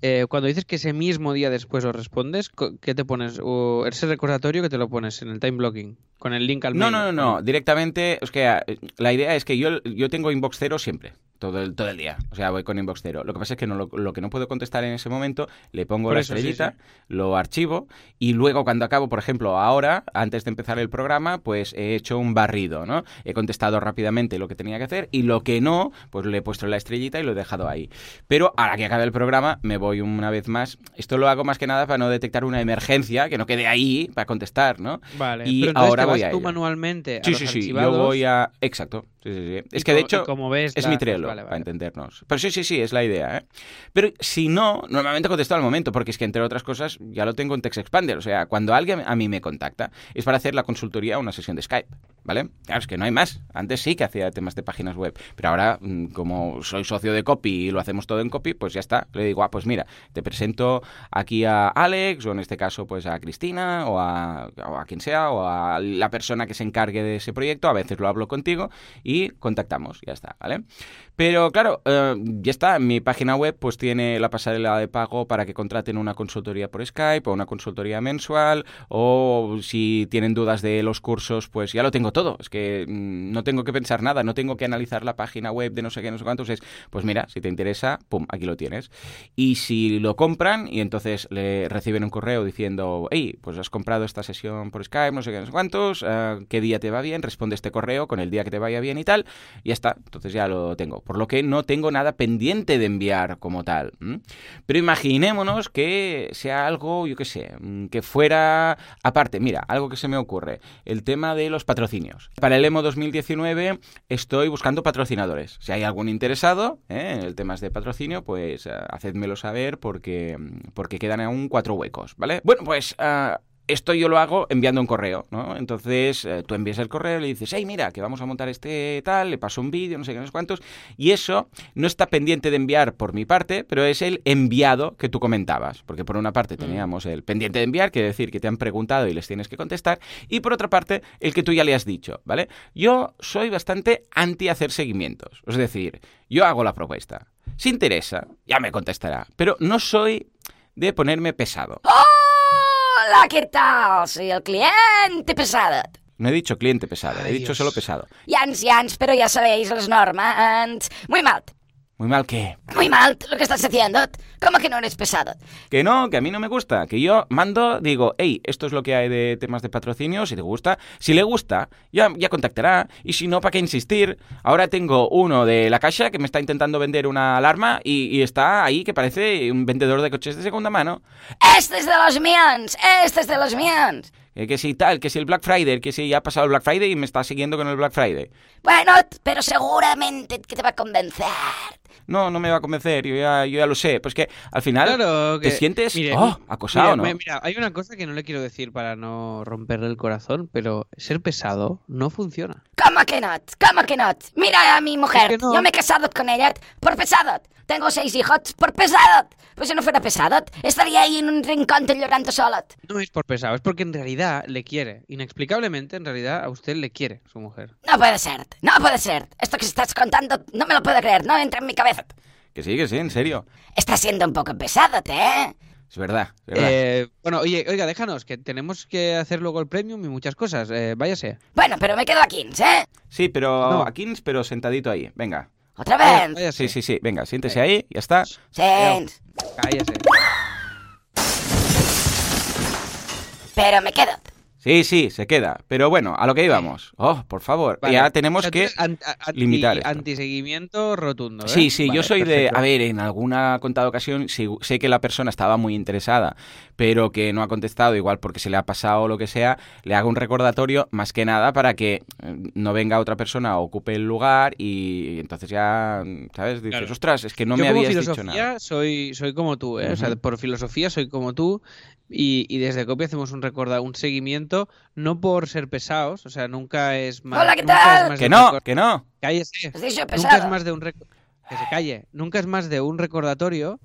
eh, cuando dices que ese mismo día después lo respondes, ¿qué te pones? ¿O ese recordatorio que te lo pones en el time blocking? Con el link al mail. No, no, no, no. Directamente, es que eh, la idea es que yo, yo tengo inbox cero siempre todo el, todo el día. O sea, voy con inbox cero. Lo que pasa es que no, lo, que no puedo contestar en ese momento, le pongo la estrellita, lo archivo y luego cuando acabo, por ejemplo, ahora, antes de empezar el programa, pues he hecho un barrido, ¿no? He contestado rápidamente lo que tenía que hacer y lo que no, pues le he puesto la estrellita y lo he dejado ahí. Pero ahora que acabe el programa, me voy una vez más. Esto lo hago más que nada para no detectar una emergencia, que no quede ahí para contestar, ¿no? Vale, y pero ahora voy a tú manualmente a Sí, sí, sí, yo voy a... Exacto. Sí, sí, sí. Es que de hecho como ves, es mi Trello, para entendernos. Pero sí, sí, sí, es la idea. ¿eh? Pero si no, normalmente contesto al momento, porque es que entre otras cosas ya lo tengo en Text Expander. O sea, cuando alguien a mí me contacta es para hacer la consultoría o una sesión de Skype. ¿Vale? Claro, es que no hay más. Antes sí que hacía temas de páginas web, pero ahora, mm, como soy socio de Copy y lo hacemos todo en Copy, pues ya está. Le digo, ah, pues mira, te presento aquí a Alex, o en este caso, pues a Cristina, o a, o a quien sea, o a la persona que se encargue de ese proyecto. A veces lo hablo contigo y contactamos, ya está, ¿vale? Pero claro, eh, ya está, mi página web pues tiene la pasarela de pago para que contraten una consultoría por Skype o una consultoría mensual o si tienen dudas de los cursos, pues ya lo tengo todo. Es que mm, no tengo que pensar nada, no tengo que analizar la página web de no sé qué, no sé cuántos. Es, pues mira, si te interesa, pum, aquí lo tienes. Y si lo compran y entonces le reciben un correo diciendo, hey, pues has comprado esta sesión por Skype, no sé qué, no sé cuántos, eh, qué día te va bien, responde este correo con el día que te vaya bien y tal y ya está, entonces ya lo tengo. Por lo que no tengo nada pendiente de enviar como tal. Pero imaginémonos que sea algo, yo qué sé, mm, que fuera aparte, mira, algo que se me ocurre, el tema de los patrocinios. Para el EMO 2019 estoy buscando patrocinadores. Si hay algún interesado ¿eh? en el tema de patrocinio, pues uh, hacedmelo saber porque, porque quedan aún cuatro huecos, ¿vale? Bueno, pues... Uh, esto yo lo hago enviando un correo, ¿no? Entonces eh, tú envías el correo y le dices, hey, mira, que vamos a montar este tal, le paso un vídeo, no sé qué, no sé cuántos, y eso no está pendiente de enviar por mi parte, pero es el enviado que tú comentabas, porque por una parte mm. teníamos el pendiente de enviar, quiere decir que te han preguntado y les tienes que contestar, y por otra parte el que tú ya le has dicho, ¿vale? Yo soy bastante anti hacer seguimientos, es decir, yo hago la propuesta. Si interesa, ya me contestará, pero no soy de ponerme pesado. ¡Oh! Hola, ¿qué tal? Soy el cliente pesado. No he dicho cliente pesado, he dicho solo pesado. Yans, yans, pero ya sabéis las normas. Muy mal. ¿Muy mal qué? Muy mal lo que estás haciendo. ¿Cómo que no eres pesado? Que no, que a mí no me gusta. Que yo mando, digo, hey, esto es lo que hay de temas de patrocinio, si te gusta. Si le gusta, ya, ya contactará. Y si no, ¿para qué insistir? Ahora tengo uno de la caja que me está intentando vender una alarma y, y está ahí que parece un vendedor de coches de segunda mano. Este es de los míos, este es de los míos. Que si tal, que si el Black Friday, que si ya ha pasado el Black Friday y me está siguiendo con el Black Friday. Bueno, pero seguramente que te va a convencer. No, no me va a convencer, yo ya, yo ya lo sé. Pues que al final te sientes oh, acosado, ¿no? Mira, hay una cosa que no le quiero decir para no romperle el corazón, pero ser pesado no funciona. ¿Cómo que no? ¿Cómo que no? Mira a mi mujer, yo me he casado con ella por pesado. Tengo seis hijos por pesado. Pues si no fuera pesado, estaría ahí en un rincón llorando solo. No es por pesado, es porque en realidad le quiere. Inexplicablemente, en realidad, a usted le quiere su mujer. No puede ser, no puede ser. Esto que estás contando no me lo puedo creer, no entra en mi cabeza. Que sí, que sí, en serio. Está siendo un poco pesado, ¿eh? Es verdad. Es verdad. Eh, bueno, oye, oiga, déjanos, que tenemos que hacer luego el premium y muchas cosas. Eh, váyase. Bueno, pero me quedo aquí, ¿eh? Sí, pero aquí, pero sentadito ahí. Venga. ¿Otra vez? sí, sí, sí. Venga, siéntese ahí, ya está. Sens. Cállese. Pero me quedo. Sí, sí, se queda. Pero bueno, a lo que íbamos. Oh, por favor. Ya tenemos que limitar. Antiseguimiento rotundo. ¿eh? Sí, sí, yo soy de. A ver, en alguna contada ocasión sé que la persona estaba muy interesada, pero que no ha contestado, igual porque se le ha pasado o lo que sea, le hago un recordatorio más que nada para que eh, no venga otra persona ocupe el lugar y entonces ya, ¿sabes? Dices, ostras, es que no me habías dicho nada. Soy, soy como tú, ¿eh? O sea, por filosofía soy como tú y, desde Copia hacemos un recorda, un seguimiento, no por ser pesados, o sea, nunca es más. Hola, ¿qué tal? que no, que no. Cállese. Nunca es más de un que se calle. Nunca es más de un recordatorio,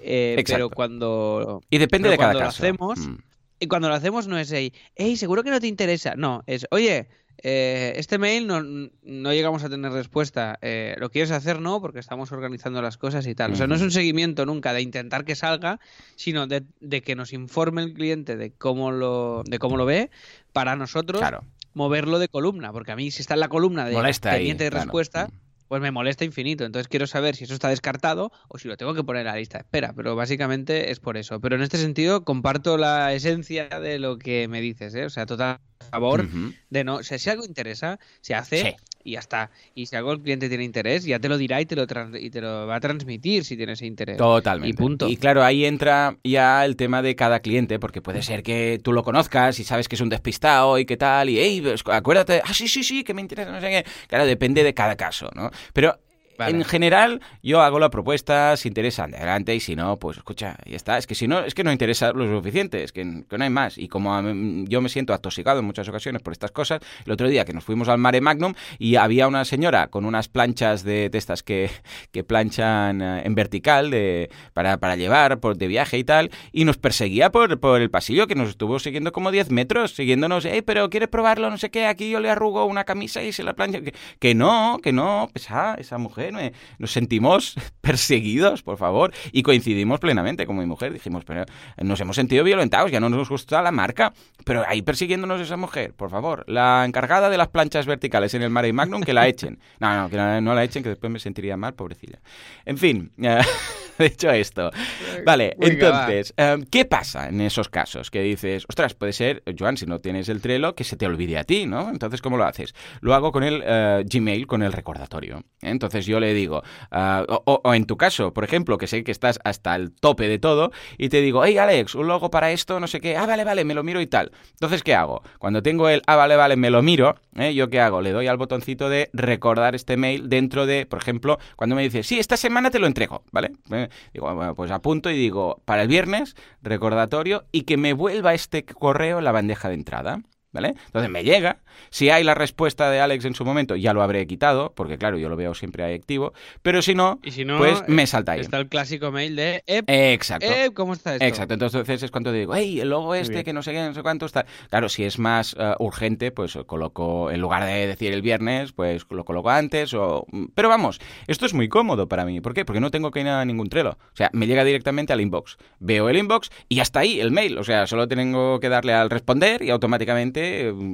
eh, pero cuando. Y depende de cada caso. Lo hacemos, mm. Y cuando lo hacemos no es, hey, seguro que no te interesa. No, es, oye, eh, este mail no, no, llegamos a tener respuesta. Eh, ¿Lo quieres hacer? No, porque estamos organizando las cosas y tal. O sea, no es un seguimiento nunca de intentar que salga, sino de, que nos informe el cliente de cómo lo, de cómo lo ve para nosotros moverlo de columna. Porque a mí, si está en la columna de pendiente de respuesta, mm pues me molesta infinito. Entonces quiero saber si eso está descartado o si lo tengo que poner en la lista de espera. Pero básicamente es por eso. Pero en este sentido comparto la esencia de lo que me dices, ¿eh? O sea, total favor de no. O sea, si algo interesa, se hace y ya está. Y si algo el cliente tiene interés, ya te lo dirá y te lo, y te lo va a transmitir si tiene ese interés. Totalmente. Y punto. Y claro, ahí entra ya el tema de cada cliente, porque puede ser que tú lo conozcas y sabes que es un despistado y qué tal, y hey, pues, acuérdate, ah, sí, sí, sí, que me interesa, no sé qué. Claro, depende de cada caso, ¿no? Pero en general, yo hago la propuesta, si interesa, adelante, y si no, pues escucha, y está. Es que si no, es que no interesa lo suficiente, es que, no hay más. Y como yo me siento atosigado en muchas ocasiones por estas cosas, el otro día que nos fuimos al Mare Magnum y había una señora con unas planchas de, estas que, que planchan eh, en vertical de, para, para llevar por, de viaje y tal, y nos perseguía por, por el pasillo, que nos estuvo siguiendo como 10 metros, siguiéndonos, hey, pero ¿quieres probarlo? No sé qué, aquí yo le arrugo una camisa y se la plancha. Que, que no, que no, pesa esa mujer nos sentimos perseguidos, por favor, y coincidimos plenamente con mi mujer. Dijimos, pero nos hemos sentido violentados, ya no nos gusta la marca, pero ahí persiguiéndonos esa mujer, por favor. La encargada de las planchas verticales en el Mare Magnum, que la echen. No, no, que no la echen, que después me sentiría mal, pobrecilla. En fin. dicho esto. Vale, entonces, em, ¿qué pasa en esos casos? Que dices, ostras, puede ser, Joan, si no tienes el Trello, que se te olvide a ti, ¿no? Entonces, ¿cómo lo haces? Lo hago con el eh, Gmail, con el recordatorio. Entonces yo le digo, ah, o, en tu caso, por ejemplo, que sé que estás hasta el tope de todo, y te digo, hey Alex, un logo para esto, no sé qué, ah, vale, vale, me lo miro y tal. Entonces, ¿qué hago? Cuando tengo el, ah, vale, vale, me lo miro, ¿eh? ¿yo qué hago? Le doy al botoncito de recordar este mail dentro de, por ejemplo, cuando me dice, sí, esta semana te lo entrego, ¿vale? Digo, pues apunto y digo, para el viernes, recordatorio, y que me vuelva este correo la bandeja de entrada. ¿Vale? Entonces me llega. Si hay la respuesta de Alex en su momento, ya lo habré quitado, porque claro, yo lo veo siempre ahí activo. Pero si no, pues me salta ahí. Está el clásico mail de Exacto. ¿cómo está esto? Exacto. Entonces es cuando digo, hey, el logo este, que no sé qué, no sé cuánto está. Claro, si es más eh, urgente, pues coloco, en lugar de decir el viernes, pues lo coloco antes. o Pero vamos, esto es muy cómodo para mí. ¿Por qué? Porque no tengo que ir a ningún trelo. O sea, me llega directamente al inbox. Veo el inbox y hasta ahí el mail. O sea, solo tengo que darle al responder y automáticamente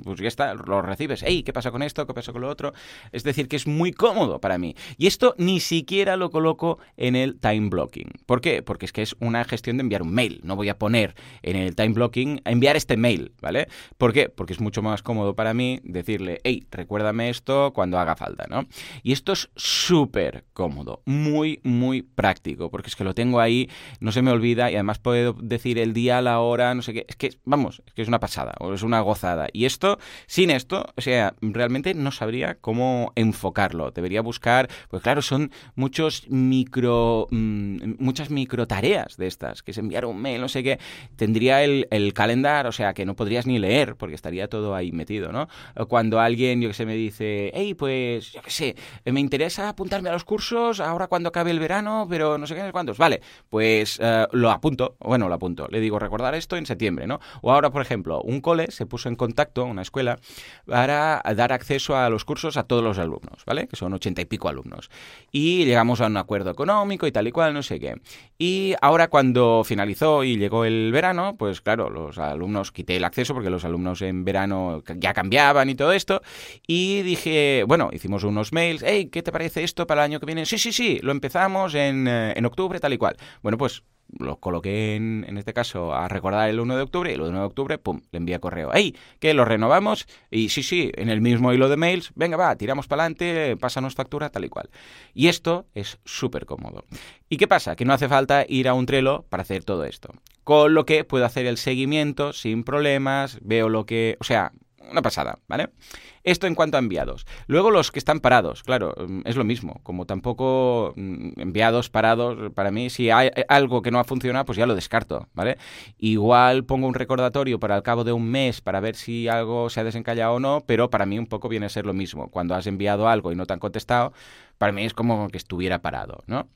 pues ya está, lo recibes. Hey, ¿qué pasa con esto? ¿Qué pasa con lo otro? Es decir, que es muy cómodo para mí. Y esto ni siquiera lo coloco en el time blocking. ¿Por qué? Porque es que es una gestión de enviar un mail. No voy a poner en el time blocking enviar este mail, ¿vale? ¿Por qué? Porque es mucho más cómodo para mí decirle, hey, recuérdame esto cuando haga falta, ¿no? Y esto es súper cómodo, muy, muy práctico, porque es que lo tengo ahí, no se me olvida y además puedo decir el día, la hora, no sé qué. Es que, vamos, es que es una pasada, o es una gozada. Y esto, sin esto, o sea, realmente no sabría cómo enfocarlo. Debería buscar, pues claro, son muchos micro, mm, muchas micro tareas de estas, que es enviar un mail, no sé qué. Tendría el, el calendar, o sea, que no podrías ni leer, porque estaría todo ahí metido, ¿no? Cuando alguien, yo que sé, me dice, hey, pues, yo qué sé, me interesa apuntarme a los cursos ahora cuando acabe el verano, pero no sé qué, cuántos. Vale, pues eh, lo apunto, bueno, lo apunto. Le digo, recordar esto en septiembre, ¿no? O ahora, por ejemplo, un cole se puso en contacto una escuela, para dar acceso a los cursos a todos los alumnos, ¿vale? Que son ochenta y pico alumnos. Y llegamos a un acuerdo económico y tal y cual, no sé qué. Y ahora cuando finalizó y llegó el verano, pues claro, los alumnos quité el acceso porque los alumnos en verano ya cambiaban y todo esto. Y dije, bueno, hicimos unos mails, hey, ¿qué te parece esto para el año que viene? Sí, sí, sí, lo empezamos en, eh, en octubre, tal y cual. Bueno, pues lo coloqué en, en este caso a recordar el 1 de octubre y el 1 de octubre, pum, le envía correo. ¡Ey! Que lo renovamos y sí, sí, en el mismo hilo de mails, venga, va, tiramos para adelante, pásanos factura, tal y cual. Y esto es súper cómodo. ¿Y qué pasa? Que no hace falta ir a un Trello para hacer todo esto. Con lo que puedo hacer el seguimiento sin problemas, veo lo que... O sea, una pasada, ¿vale? Esto en cuanto a enviados. Luego los que están parados, claro, mm, es lo mismo. Como tampoco mm, enviados parados, para mí, si hay algo que no ha funcionado, pues ya lo descarto, ¿vale? Igual pongo un recordatorio para el cabo de un mes para ver si algo se ha desencallado o no, pero para mí un poco viene a ser lo mismo. Cuando has enviado algo y no te han contestado, para mí es como que estuviera parado, ¿no?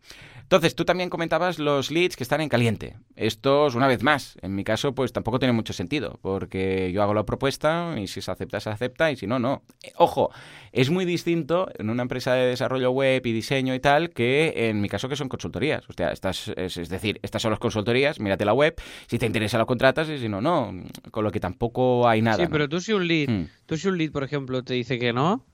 Entonces, tú también comentabas los leads que están en caliente. Estos, una vez más, en mi caso, pues tampoco tiene mucho sentido, porque yo hago la propuesta y si se acepta, se acepta y si no, no. Eh, ojo, es muy distinto en una empresa de desarrollo web y diseño y tal que en mi caso que son consultorías. O sea, estas, es, es decir, estas son las consultorías, mírate la web, si te interesa lo contratas y si no, no. Con lo que tampoco hay nada. Sí, pero tú si un lead, Mm. tú si un lead, por ejemplo, te dice que no,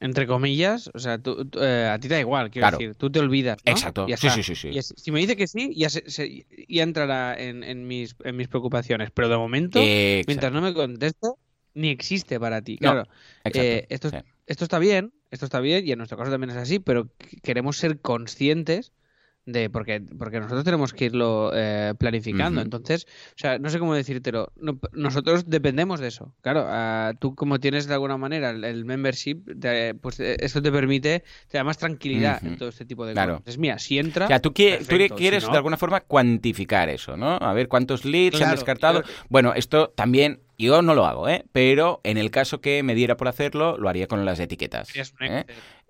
entre comillas, o sea, tú- tú, eh, a ti te da igual, quiero Claro. decir, tú te olvidas. ¿no? Exacto. Sí, sí, sí, sí. Y es- si me dice que sí, ya, se- se- ya entrará en, en mis, en mis preocupaciones. Pero de momento, Exacto. mientras no me conteste, ni existe para ti. No, Claro, eh, esto, sí. esto está bien, esto está bien, y en nuestro caso también es así, pero qu- queremos ser conscientes de porque porque nosotros tenemos que irlo eh, planificando entonces o sea no sé cómo decírtelo no- nosotros dependemos de eso claro ah, tú como tienes de alguna manera el, el membership te- pues eh, esto te permite te da más tranquilidad en todo este tipo de Claro. cosas es mía si entra O sea, tú, tú perfecto, quieres si no- de alguna forma cuantificar eso, ¿no? A ver cuántos leads se han Claro, descartado. yo- Bueno, esto también yo no lo hago, ¿eh? Pero en el caso que me diera por hacerlo, lo haría con las etiquetas. ¿eh?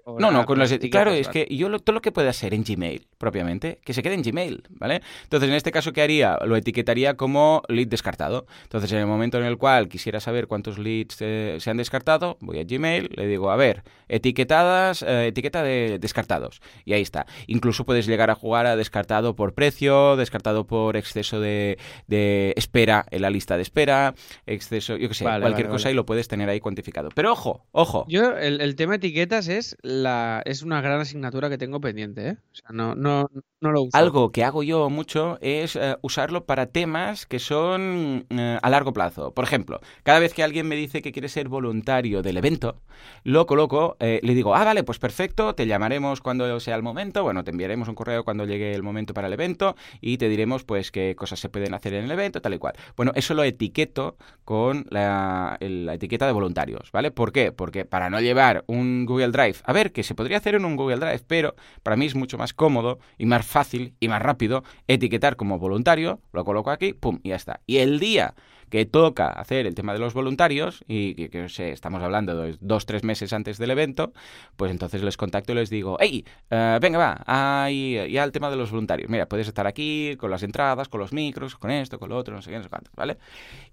No, no, con las etiquetas, Claro, es vale. que yo lo- todo lo que pueda ser en Gmail, propiamente, que se quede en Gmail, ¿vale? Entonces, en este caso, ¿qué haría? Lo etiquetaría como lead descartado. Entonces, en el momento en el cual quisiera saber cuántos leads eh, se han descartado, voy a Gmail, le digo, a ver, etiquetadas, eh, etiqueta de descartados. Y ahí está. Incluso puedes llegar a jugar a descartado por precio, descartado por exceso de, de espera en la lista de espera, exceso, yo qué sé, Vale, cualquier vale, cosa vale. y lo puedes tener ahí cuantificado. Pero ojo, ojo. Yo, el, el tema etiquetas es la es una gran asignatura que tengo pendiente, ¿eh? O sea, no, lo uso. Algo que hago yo mucho es eh, usarlo para temas que son eh, a largo plazo. Por ejemplo, cada vez que alguien me dice que quiere ser voluntario del evento, lo coloco, eh, le digo, ah, vale, pues perfecto, te llamaremos cuando sea el momento, bueno, te enviaremos un correo cuando llegue el momento para el evento y te diremos pues qué cosas se pueden hacer en el evento, tal y cual. Bueno, eso lo etiqueto con la, la etiqueta de voluntarios, ¿vale? ¿Por qué? Porque para no llevar un Google Drive, a ver, que se podría hacer en un Google Drive, pero para mí es mucho más cómodo y más fácil y más rápido etiquetar como voluntario, lo coloco aquí, pum, y ya está. Y el día que toca hacer el tema de los voluntarios, y que, sé, estamos hablando de dos, tres meses antes del evento, pues entonces les contacto y les digo, hey, eh, venga, va, ahí, ya el tema de los voluntarios. Mira, puedes estar aquí con las entradas, con los micros, con esto, con lo otro, no sé qué, no sé cuánto, ¿vale?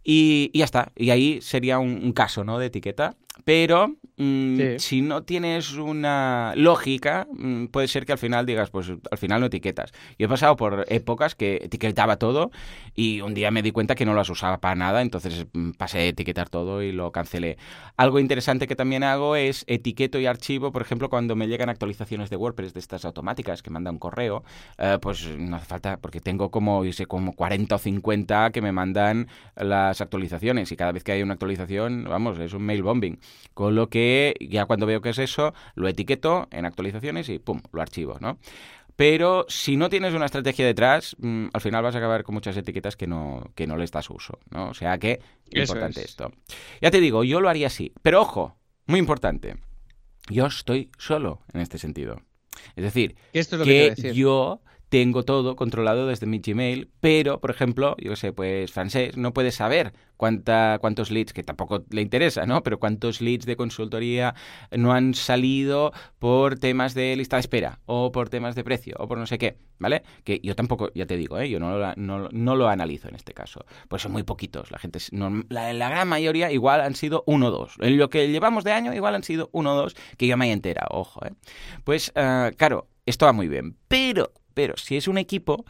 Y, ya está. Y ahí sería un, un caso, ¿no? De etiqueta. Pero mm, Sí. si no tienes una lógica, mm, puede ser que al final digas, pues al final no etiquetas. Yo he pasado por épocas que etiquetaba todo y un día me di cuenta que no las usaba para nada, entonces mm, pasé a etiquetar todo y lo cancelé. Algo interesante que también hago es etiqueto y archivo, por ejemplo, cuando me llegan actualizaciones de WordPress de estas automáticas que manda un correo, eh, pues no hace falta, porque tengo como, yo sé, como 40 o 50 que me mandan las actualizaciones y cada vez que hay una actualización, vamos, es un mail bombing. Con lo que ya cuando veo que es eso, lo etiqueto en actualizaciones y pum, lo archivo, ¿no? Pero si no tienes una estrategia detrás, mm, al final vas a acabar con muchas etiquetas que no, que no les das uso, ¿no? O sea que, Eso importante es. esto. Ya te digo, yo lo haría así. Pero ojo, muy importante, yo estoy solo en este sentido. Es decir, esto es lo que decir. yo tengo todo controlado desde mi Gmail, pero, por ejemplo, yo sé, pues francés no puede saber cuánta, cuántos leads, que tampoco le interesa, ¿no? Pero cuántos leads de consultoría no han salido por temas de lista de espera, o por temas de precio, o por no sé qué, ¿vale? Que yo tampoco, ya te digo, ¿eh? Yo no lo, no, no lo analizo en este caso. Pues son muy poquitos. La gente, la, gran mayoría igual han sido uno o dos. En lo que llevamos de año igual han sido uno o dos que yo me haya enterado, ojo, ¿eh? Pues, ah, claro, esto va muy bien. Pero, pero, si es un equipo,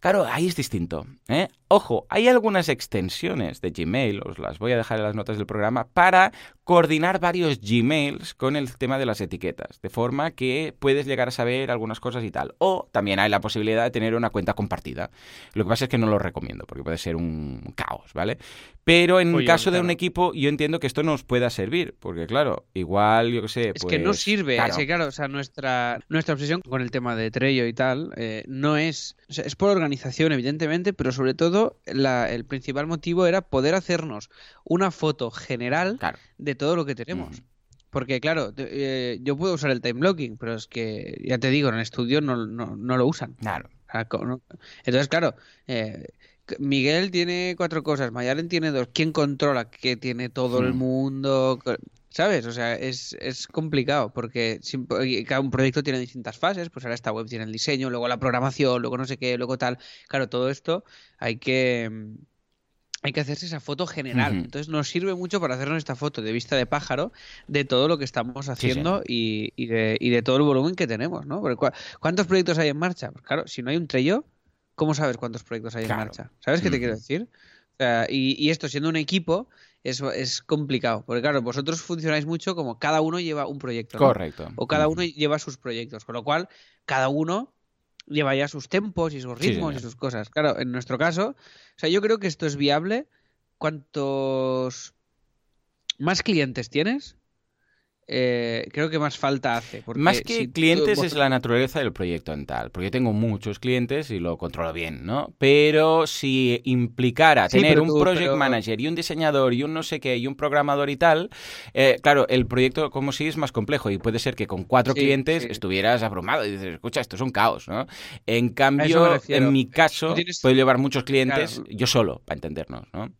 claro, ahí es distinto. ¿eh? Ojo, hay algunas extensiones de Gmail, os las voy a dejar en las notas del programa, para coordinar varios Gmails con el tema de las etiquetas, de forma que puedes llegar a saber algunas cosas y tal. O también hay la posibilidad de tener una cuenta compartida. Lo que pasa es que no lo recomiendo, porque puede ser un caos, ¿vale? Pero en el caso de un equipo, yo entiendo que esto nos pueda servir, porque claro, igual, yo qué sé. Es que no pues, sirve, claro. es que claro, o sea, nuestra, nuestra obsesión con el tema de Trello y tal, eh, no es. O sea, es por organización, evidentemente, pero sobre todo la, el principal motivo era poder hacernos una foto general de todo lo que tenemos. Porque, claro, eh, yo puedo usar el time blocking, pero es que, ya te digo, en el estudio no, no, no lo usan. Claro. Entonces, claro, eh, Miguel tiene cuatro cosas, Mayalen tiene dos. ¿Quién controla que tiene todo el hmm. mundo? ¿Sabes? O sea, es, es complicado porque cada un proyecto tiene distintas fases. Pues ahora esta web tiene el diseño, luego la programación, luego no sé qué, luego tal. Claro, todo esto hay que hay que hacerse esa foto general. Entonces nos sirve mucho para hacernos esta foto de vista de pájaro de todo lo que estamos haciendo Y, y, de, y, de, todo el volumen que tenemos, ¿no? ¿Cuántos proyectos hay en marcha? Pues claro, si no hay un Trello, ¿cómo sabes cuántos proyectos hay en marcha? ¿Sabes qué te quiero decir? y, esto siendo un equipo es, es complicado, porque claro, vosotros funcionáis mucho como cada uno lleva un proyecto. Correcto. O cada uno lleva sus proyectos, con lo cual cada uno lleva ya sus tempos y sus ritmos y sus cosas. Claro, en nuestro caso, o sea, yo creo que esto es viable. Cuantos más clientes tienes, eh, creo que más falta hace. más que clientes es la naturaleza del proyecto en tal, porque yo tengo muchos clientes y lo controlo bien, ¿no? Pero si implicara tener un project manager y un diseñador y un no sé qué y un programador y tal, eh, claro, el proyecto como si es más complejo y puede ser que con cuatro clientes estuvieras abrumado y dices, escucha, esto es un caos, ¿no? En cambio, en mi caso, puedo llevar muchos clientes yo solo, para entendernos, ¿no?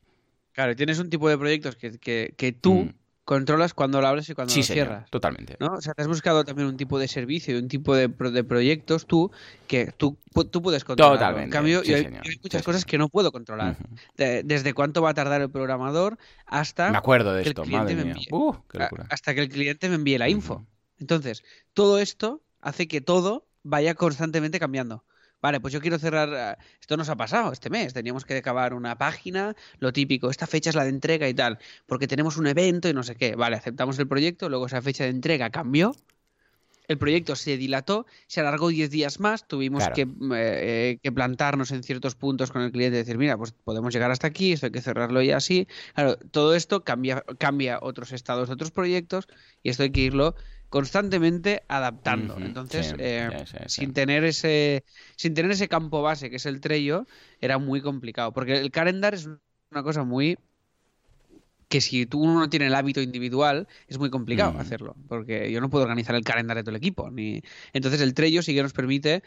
Claro, tienes un tipo de proyectos que, que, que tú... Mm controlas cuando lo abres y cuando lo cierras. totalmente. ¿no? O sea, te has buscado también un tipo de servicio y un tipo de, de proyectos tú que tú, tú puedes controlar. Totalmente. En cambio, hay, muchas cosas que no puedo controlar. desde cuánto va a tardar el programador hasta. Me acuerdo de esto, madre mía. Uh, hasta que el cliente me envíe la info. Entonces, todo esto hace que todo vaya constantemente cambiando. Vale, pues yo quiero cerrar. Eh, esto nos ha pasado este mes. Teníamos que acabar una página, lo típico. Esta fecha es la de entrega y tal, porque tenemos un evento y no sé qué. Vale, aceptamos el proyecto, luego esa fecha de entrega cambió. El proyecto se dilató, se alargó 10 días más, tuvimos que, eh, que, plantarnos en ciertos puntos con el cliente y decir, mira, pues podemos llegar hasta aquí, esto hay que cerrarlo ya así. Claro, todo esto cambia, cambia otros estados de otros proyectos y esto hay que irlo constantemente adaptando. Entonces, eh, sin tener ese sin tener ese campo base que es el Trello, era muy complicado. Porque el calendar es una cosa muy que si tú uno no tiene el hábito individual, es muy complicado hacerlo. Porque yo no puedo organizar el calendar de todo el equipo. Ni... Entonces el Trello sí que nos permite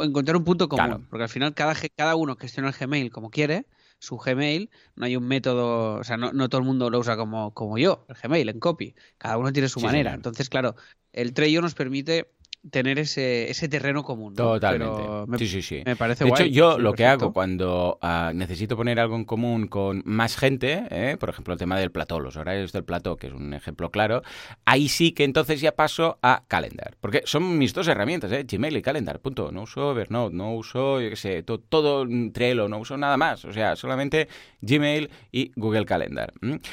encontrar un punto común. Porque al final cada, cada uno gestiona el Gmail como quiere su Gmail, no hay un método, o sea, no, no todo el mundo lo usa como, como yo, el Gmail, en copy. Cada uno tiene su manera. Entonces, claro, el Trello nos permite tener ese, ese terreno común. Totalmente. sí, sí, sí. Me parece De hecho, yo lo que hago cuando ah, necesito poner algo en común con más gente, ¿eh? por ejemplo, el tema del plató, los horarios del plató, que es un ejemplo claro, ahí sí que entonces ya paso a Calendar. Porque son mis dos herramientas, ¿eh? Gmail y Calendar, punto. No uso Evernote, no uso, yo qué sé, todo, todo Trello, no uso nada más. O sea, solamente Gmail y Google Calendar.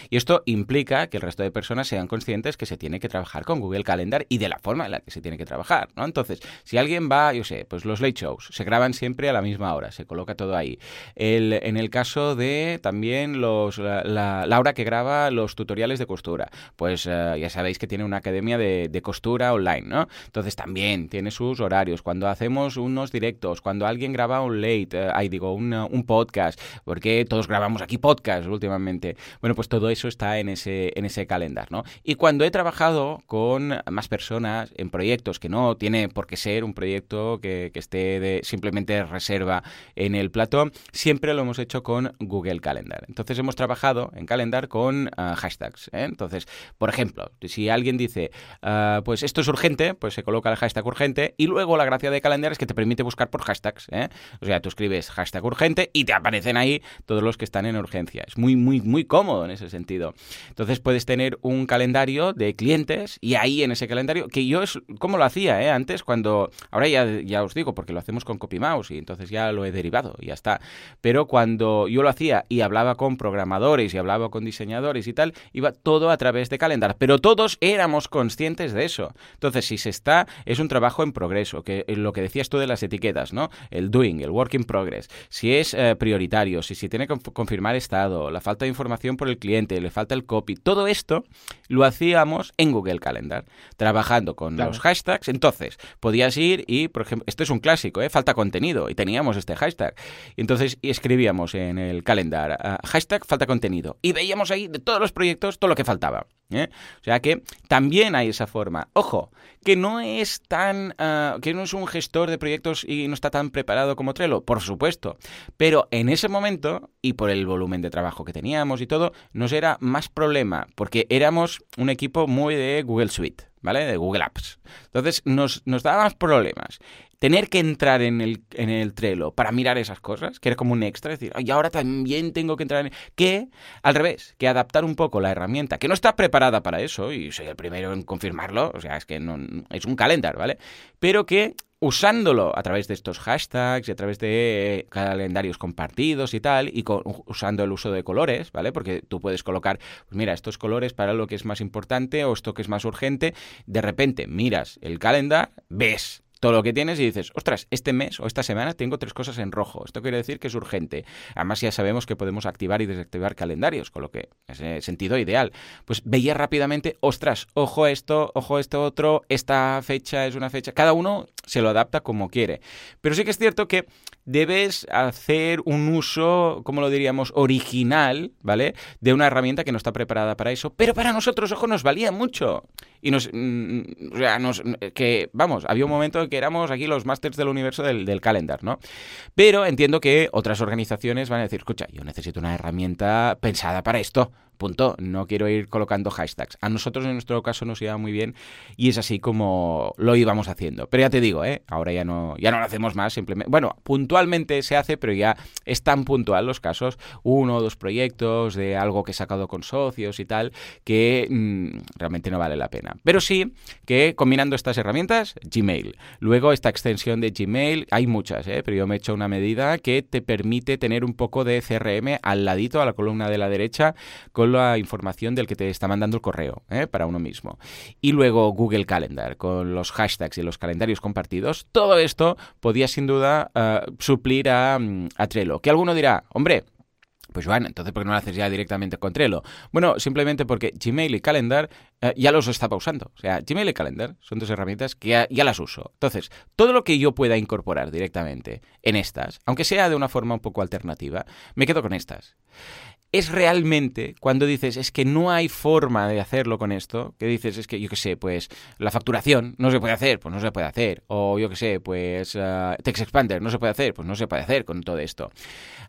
Y esto implica que el resto de personas sean conscientes que se tiene que trabajar con Google Calendar y de la forma en la que se tiene que trabajar. ¿No? Entonces, si alguien va, yo sé, pues los late shows se graban siempre a la misma hora, se coloca todo ahí. El, en el caso de también los, la, Laura que graba los tutoriales de costura, pues eh, ya sabéis que tiene una academia de, costura online, ¿no? Entonces también tiene sus horarios. Cuando hacemos unos directos, cuando alguien graba un late, ahí digo, un, un podcast, porque todos grabamos aquí podcast últimamente. Bueno, pues todo eso está en ese, en ese calendar, ¿no? Y cuando he trabajado con más personas en proyectos que no tiene por qué ser un proyecto que, esté de simplemente reserva en el plató. Siempre lo hemos hecho con Google Calendar. Entonces hemos trabajado en Calendar con ah, hashtags. ¿eh? Entonces, por ejemplo, si alguien dice, ah, pues esto es urgente, pues se coloca el hashtag urgente y luego la gracia de Calendar es que te permite buscar por hashtags. ¿eh? O sea, tú escribes hashtag urgente y te aparecen ahí todos los que están en urgencia. Es muy, muy, muy cómodo en ese sentido. Entonces puedes tener un calendario de clientes y ahí en ese calendario, que yo es como lo hacía, hacía, ¿eh? Antes cuando... Ahora ya, ya os digo, porque lo hacemos con CopyMouse y entonces ya lo he derivado y ya está. Pero cuando yo lo hacía y hablaba con programadores y hablaba con diseñadores y tal, iba todo a través de Calendar. Pero todos éramos conscientes de eso. Entonces, si se está, es un trabajo en progreso, que eh, lo que decías tú de las etiquetas, ¿no? El doing, el work in progress. Si es eh, prioritario, si se tiene que confirmar estado, la falta de información por el cliente, le falta el copy, todo esto lo hacíamos en Google Calendar, trabajando con los hashtags. Entonces, podías ir y, por ejemplo, esto es un clásico, ¿eh? falta contenido, y teníamos este hashtag. Y entonces escribíamos en el calendar, ah, hashtag falta contenido, y veíamos ahí de todos los proyectos todo lo que faltaba. ¿Eh? O sea que también hay esa forma. Ojo, que no es tan, ah, que no es un gestor de proyectos y no está tan preparado como Trello, por supuesto. Pero en ese momento, y por el volumen de trabajo que teníamos y todo, nos era más problema, porque éramos un equipo muy de Google Suite. ¿Vale? De Google Apps. Entonces nos, nos daba más problemas tener que entrar en el, en el Trello para mirar esas cosas, que era como un extra, decir, y ahora también tengo que entrar en... Que, al revés, que adaptar un poco la herramienta, que no está preparada para eso, y soy el primero en confirmarlo, o sea, es que no, es un calendar, ¿vale? Pero que usándolo a través de estos hashtags y a través de calendarios compartidos y tal, y usando el uso de colores, ¿vale? Porque tú puedes colocar, pues mira, estos colores para lo que es más importante o esto que es más urgente, de repente miras el calendar, ves todo lo que tienes y dices, ostras, este mes o esta semana tengo tres cosas en rojo. Esto quiere decir que es urgente. Además ya sabemos que podemos activar y desactivar calendarios, con lo que es el sentido ideal. Pues veía rápidamente, ostras, ojo esto, ojo esto otro, esta fecha es una fecha. Cada uno se lo adapta como quiere. Pero sí que es cierto que debes hacer un uso, como lo diríamos, original, ¿vale? De una herramienta que no está preparada para eso, pero para nosotros, ojo, nos valía mucho. Y nos, mm, o sea, nos, que, vamos, había un momento en que éramos aquí los masters del universo del, del calendar, ¿no? Pero entiendo que otras organizaciones van a decir, escucha, yo necesito una herramienta pensada para esto, Punto. No quiero ir colocando hashtags. A nosotros en nuestro caso nos iba muy bien y es así como lo íbamos haciendo. Pero ya te digo, ¿eh? ahora ya no, ya no lo hacemos más. Simplemente, bueno, puntualmente se hace, pero ya es tan puntual los casos, uno o dos proyectos de algo que he sacado con socios y tal, que mm, realmente no vale la pena. Pero sí que combinando estas herramientas, Gmail. Luego esta extensión de Gmail, hay muchas, ¿eh? pero yo me he hecho una medida que te permite tener un poco de CRM al ladito, a la columna de la derecha, con la información del que te está mandando el correo ¿eh? para uno mismo. Y luego Google Calendar, con los hashtags y los calendarios compartidos. Todo esto podía sin duda eh, suplir a, mm, a Trello. Que alguno dirá, hombre, pues Joan, entonces ¿por qué no lo haces ya directamente con Trello? Bueno, simplemente porque Gmail y Calendar eh, ya los estaba usando. O sea, Gmail y Calendar son dos herramientas que ya, ya, las uso. Entonces, todo lo que yo pueda incorporar directamente en estas, aunque sea de una forma un poco alternativa, me quedo con estas es realmente cuando dices es que no hay forma de hacerlo con esto, que dices es que yo qué sé, pues la facturación no se puede hacer, pues no se puede hacer, o yo qué sé, pues uh, Text Expander no se puede hacer, pues no se puede hacer con todo esto.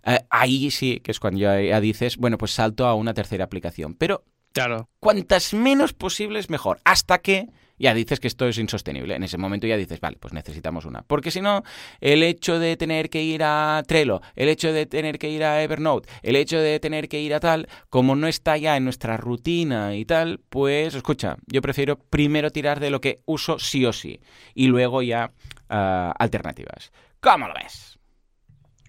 Uh, ahí sí que es cuando ya, dices, bueno, pues salto a una tercera aplicación, pero claro. cuantas menos posibles mejor, hasta que ya dices que esto es insostenible. En ese momento ya dices, vale, pues necesitamos una. Porque si no, el hecho de tener que ir a Trello, el hecho de tener que ir a Evernote, el hecho de tener que ir a tal, como no está ya en nuestra rutina y tal, pues escucha, yo prefiero primero tirar de lo que uso sí o sí y luego ya uh, alternativas. ¿Cómo lo ves?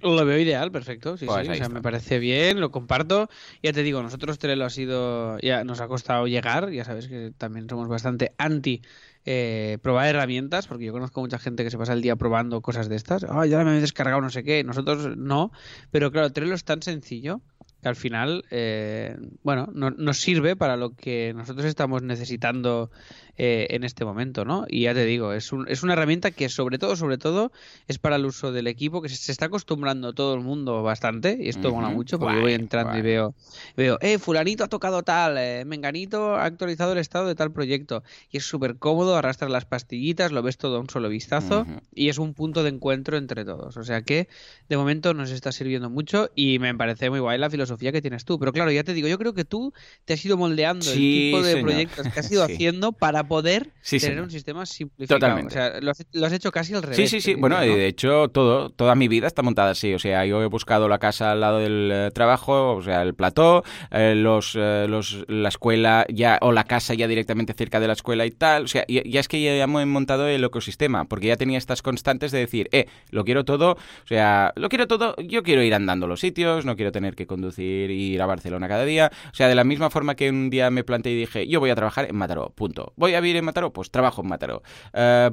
Lo veo ideal, perfecto. Sí, pues sí. O sea, me parece bien, lo comparto. Ya te digo, nosotros Trello ha sido. Ya nos ha costado llegar. Ya sabes que también somos bastante anti eh, probar herramientas, porque yo conozco mucha gente que se pasa el día probando cosas de estas. Ah, ya me he descargado no sé qué. Nosotros no. Pero claro, Trello es tan sencillo que al final, eh, bueno, no, nos sirve para lo que nosotros estamos necesitando eh, en este momento, ¿no? Y ya te digo, es, un, es una herramienta que sobre todo, sobre todo, es para el uso del equipo, que se, está acostumbrando todo el mundo bastante, y esto mola mucho, porque voy entrando y veo, veo, eh, fulanito ha tocado tal, eh, menganito ha actualizado el estado de tal proyecto, y es súper cómodo, arrastrar las pastillitas, lo ves todo a un solo vistazo, y es un punto de encuentro entre todos, o sea que de momento nos está sirviendo mucho, y me parece muy guay la filosofía filosofía que tienes tú. Pero claro, ya te digo, yo creo que tú te has ido moldeando el tipo de proyectos que has ido haciendo para poder tener un sistema simplificado. Totalmente. O sea, lo has, hecho casi al revés. Sí, sí, sí. Bueno, de hecho, todo, toda mi vida está montada así. O sea, yo he buscado la casa al lado del eh, trabajo, o sea, el plató, eh, los, eh, los, la escuela ya o la casa ya directamente cerca de la escuela y tal. O sea, ya, es que ya hemos montado el ecosistema, porque ya tenía estas constantes de decir, eh, lo quiero todo, o sea, lo quiero todo, yo quiero ir andando los sitios, no quiero tener que conducir y ir a Barcelona cada día. O sea, de la misma forma que un día me planteé y dije, yo voy a trabajar en Mataró, punto. ¿Voy a vivir en Mataró? Pues trabajo en Mataró.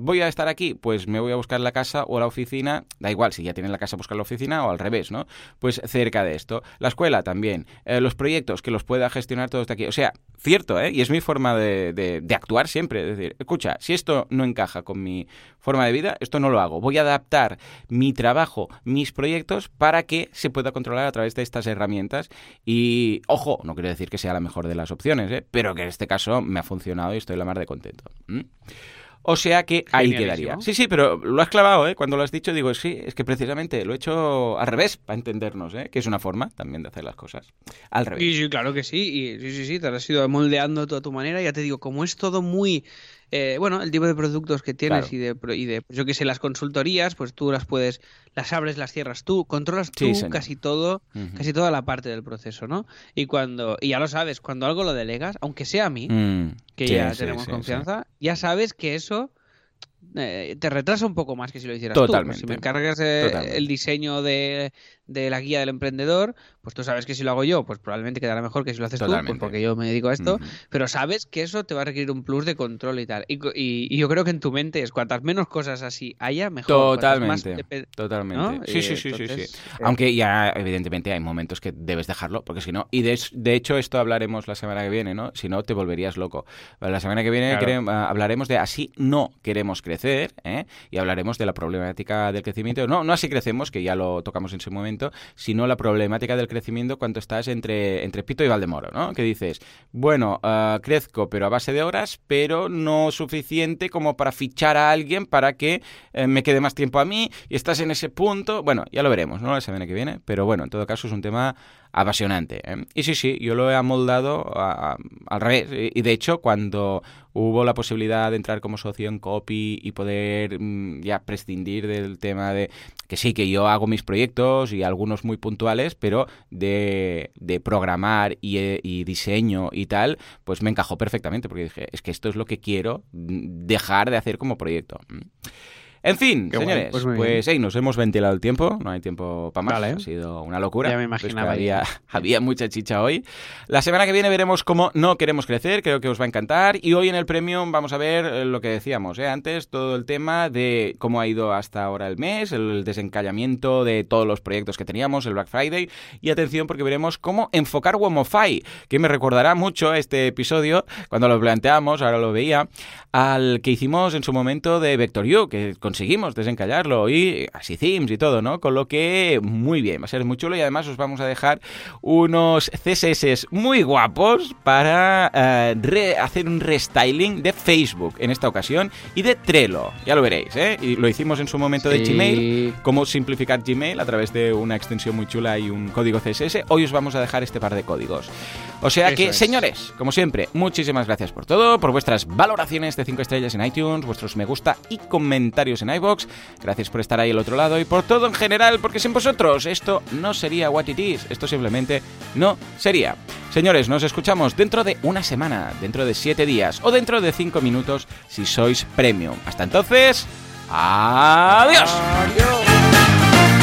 ¿Voy a estar aquí? Pues me voy a buscar la casa o la oficina, da igual si ya tienen la casa buscar la oficina o al revés, ¿no? Pues cerca de esto. La escuela también. los proyectos que los pueda gestionar todos de aquí. O sea, cierto, ¿eh? Y es mi forma de, de, actuar siempre. Es decir, escucha, si esto no encaja con mi forma de vida, esto no lo hago. Voy a adaptar mi trabajo, mis proyectos, para que se pueda controlar a través de estas herramientas. Y, ojo, no quiero decir que sea la mejor de las opciones, ¿eh? Pero que en este caso me ha funcionado y estoy la mar de contento. O sea que ahí quedaría. Sí, sí, pero lo has clavado, ¿eh? Cuando lo has dicho, digo, sí, es que precisamente lo he hecho al revés, para entendernos, ¿eh? Que es una forma también de hacer las cosas. Al revés. Sí, sí, claro que sí. Y sí, sí, sí, te has ido moldeando toda tu manera. Ya te digo, como es todo muy eh, bueno, el tipo de productos que tienes y, de, y de, pues yo que sé, las consultorías, pues tú las puedes, las abres, las cierras tú, controlas tú casi todo, casi toda la parte del proceso, ¿no? Y cuando, y ya lo sabes, cuando algo lo delegas, aunque sea a mí, mm. que ya tenemos confianza, ya sabes que eso eh, te retrasa un poco más que si lo hicieras Totalmente. tú. si me encargas el diseño de, de, la guía del emprendedor, pues tú sabes que si lo hago yo, pues probablemente quedará mejor que si lo haces tú, pues porque yo me dedico a esto, pero sabes que eso te va a requerir un plus de control y tal. Y, y, yo creo que en tu mente es cuantas menos cosas así haya, mejor. Totalmente. Totalmente. Sí, sí, sí, sí, sí. Eh, Aunque ya, evidentemente, hay momentos que debes dejarlo, porque si no, y de, de, hecho esto hablaremos la semana que viene, ¿no? Si no, te volverías loco. La semana que viene ah, hablaremos de así no queremos crecer ¿eh? y hablaremos de la problemática del crecimiento. No, no así crecemos, que ya lo tocamos en su momento, sino la problemática del crecimiento cuando estás entre, entre Pito y Valdemoro, ¿no? Que dices, bueno, ah, crezco, pero a base de horas, pero no suficiente como para fichar a alguien para que eh, me quede más tiempo a mí y estás en ese punto. Bueno, ya lo veremos, ¿no? La semana que viene, pero bueno, en todo caso es un tema apasionante. ¿eh? Y sí, sí, yo lo he amoldado al revés. Y de hecho, cuando hubo la posibilidad de entrar como socio en Copy y poder mm, ya prescindir del tema de que sí, que yo hago mis proyectos y algunos muy puntuales, pero de, de programar y, eh, diseño y tal, pues me encajó perfectamente porque dije, es que esto es lo que quiero mm, dejar de hacer como proyecto. En fin, señores, pues, pues nos hemos ventilado el tiempo, no hay tiempo para más, ha sido una locura. Ya me imaginaba. Había, había, mucha chicha hoy. La semana que viene veremos cómo no queremos crecer, creo que os va a encantar. Y hoy en el Premium vamos a ver eh, lo que decíamos ¿eh? antes, todo el tema de cómo ha ido hasta ahora el mes, el desencallamiento de todos los proyectos que teníamos, el Black Friday. Y atención porque veremos cómo enfocar Womofy, que me recordará mucho este episodio, cuando lo planteamos, ahora lo veía, al que hicimos en su momento de Vector U, que conseguimos desencallarlo y así themes y todo, ¿no? Con lo que muy bien, va a ser muy chulo y además os vamos a dejar unos CSS muy guapos para eh, hacer un restyling de Facebook en esta ocasión y de Trello, ya lo veréis, ¿eh? Y lo hicimos en su momento de Gmail, cómo simplificar Gmail a través de una extensión muy chula y un código CSS. Hoy os vamos a dejar este par de códigos. O sea que, señores, como siempre, muchísimas gracias por todo, por vuestras valoraciones de 5 estrellas en iTunes, vuestros me gusta y comentarios en iBox. Gracias por estar ahí al otro lado y por todo en general, porque sin vosotros esto no sería What It Is, esto simplemente no sería. Señores, nos escuchamos dentro de una semana, dentro de siete días o dentro de cinco minutos si sois premium. Hasta entonces, adiós. Adiós.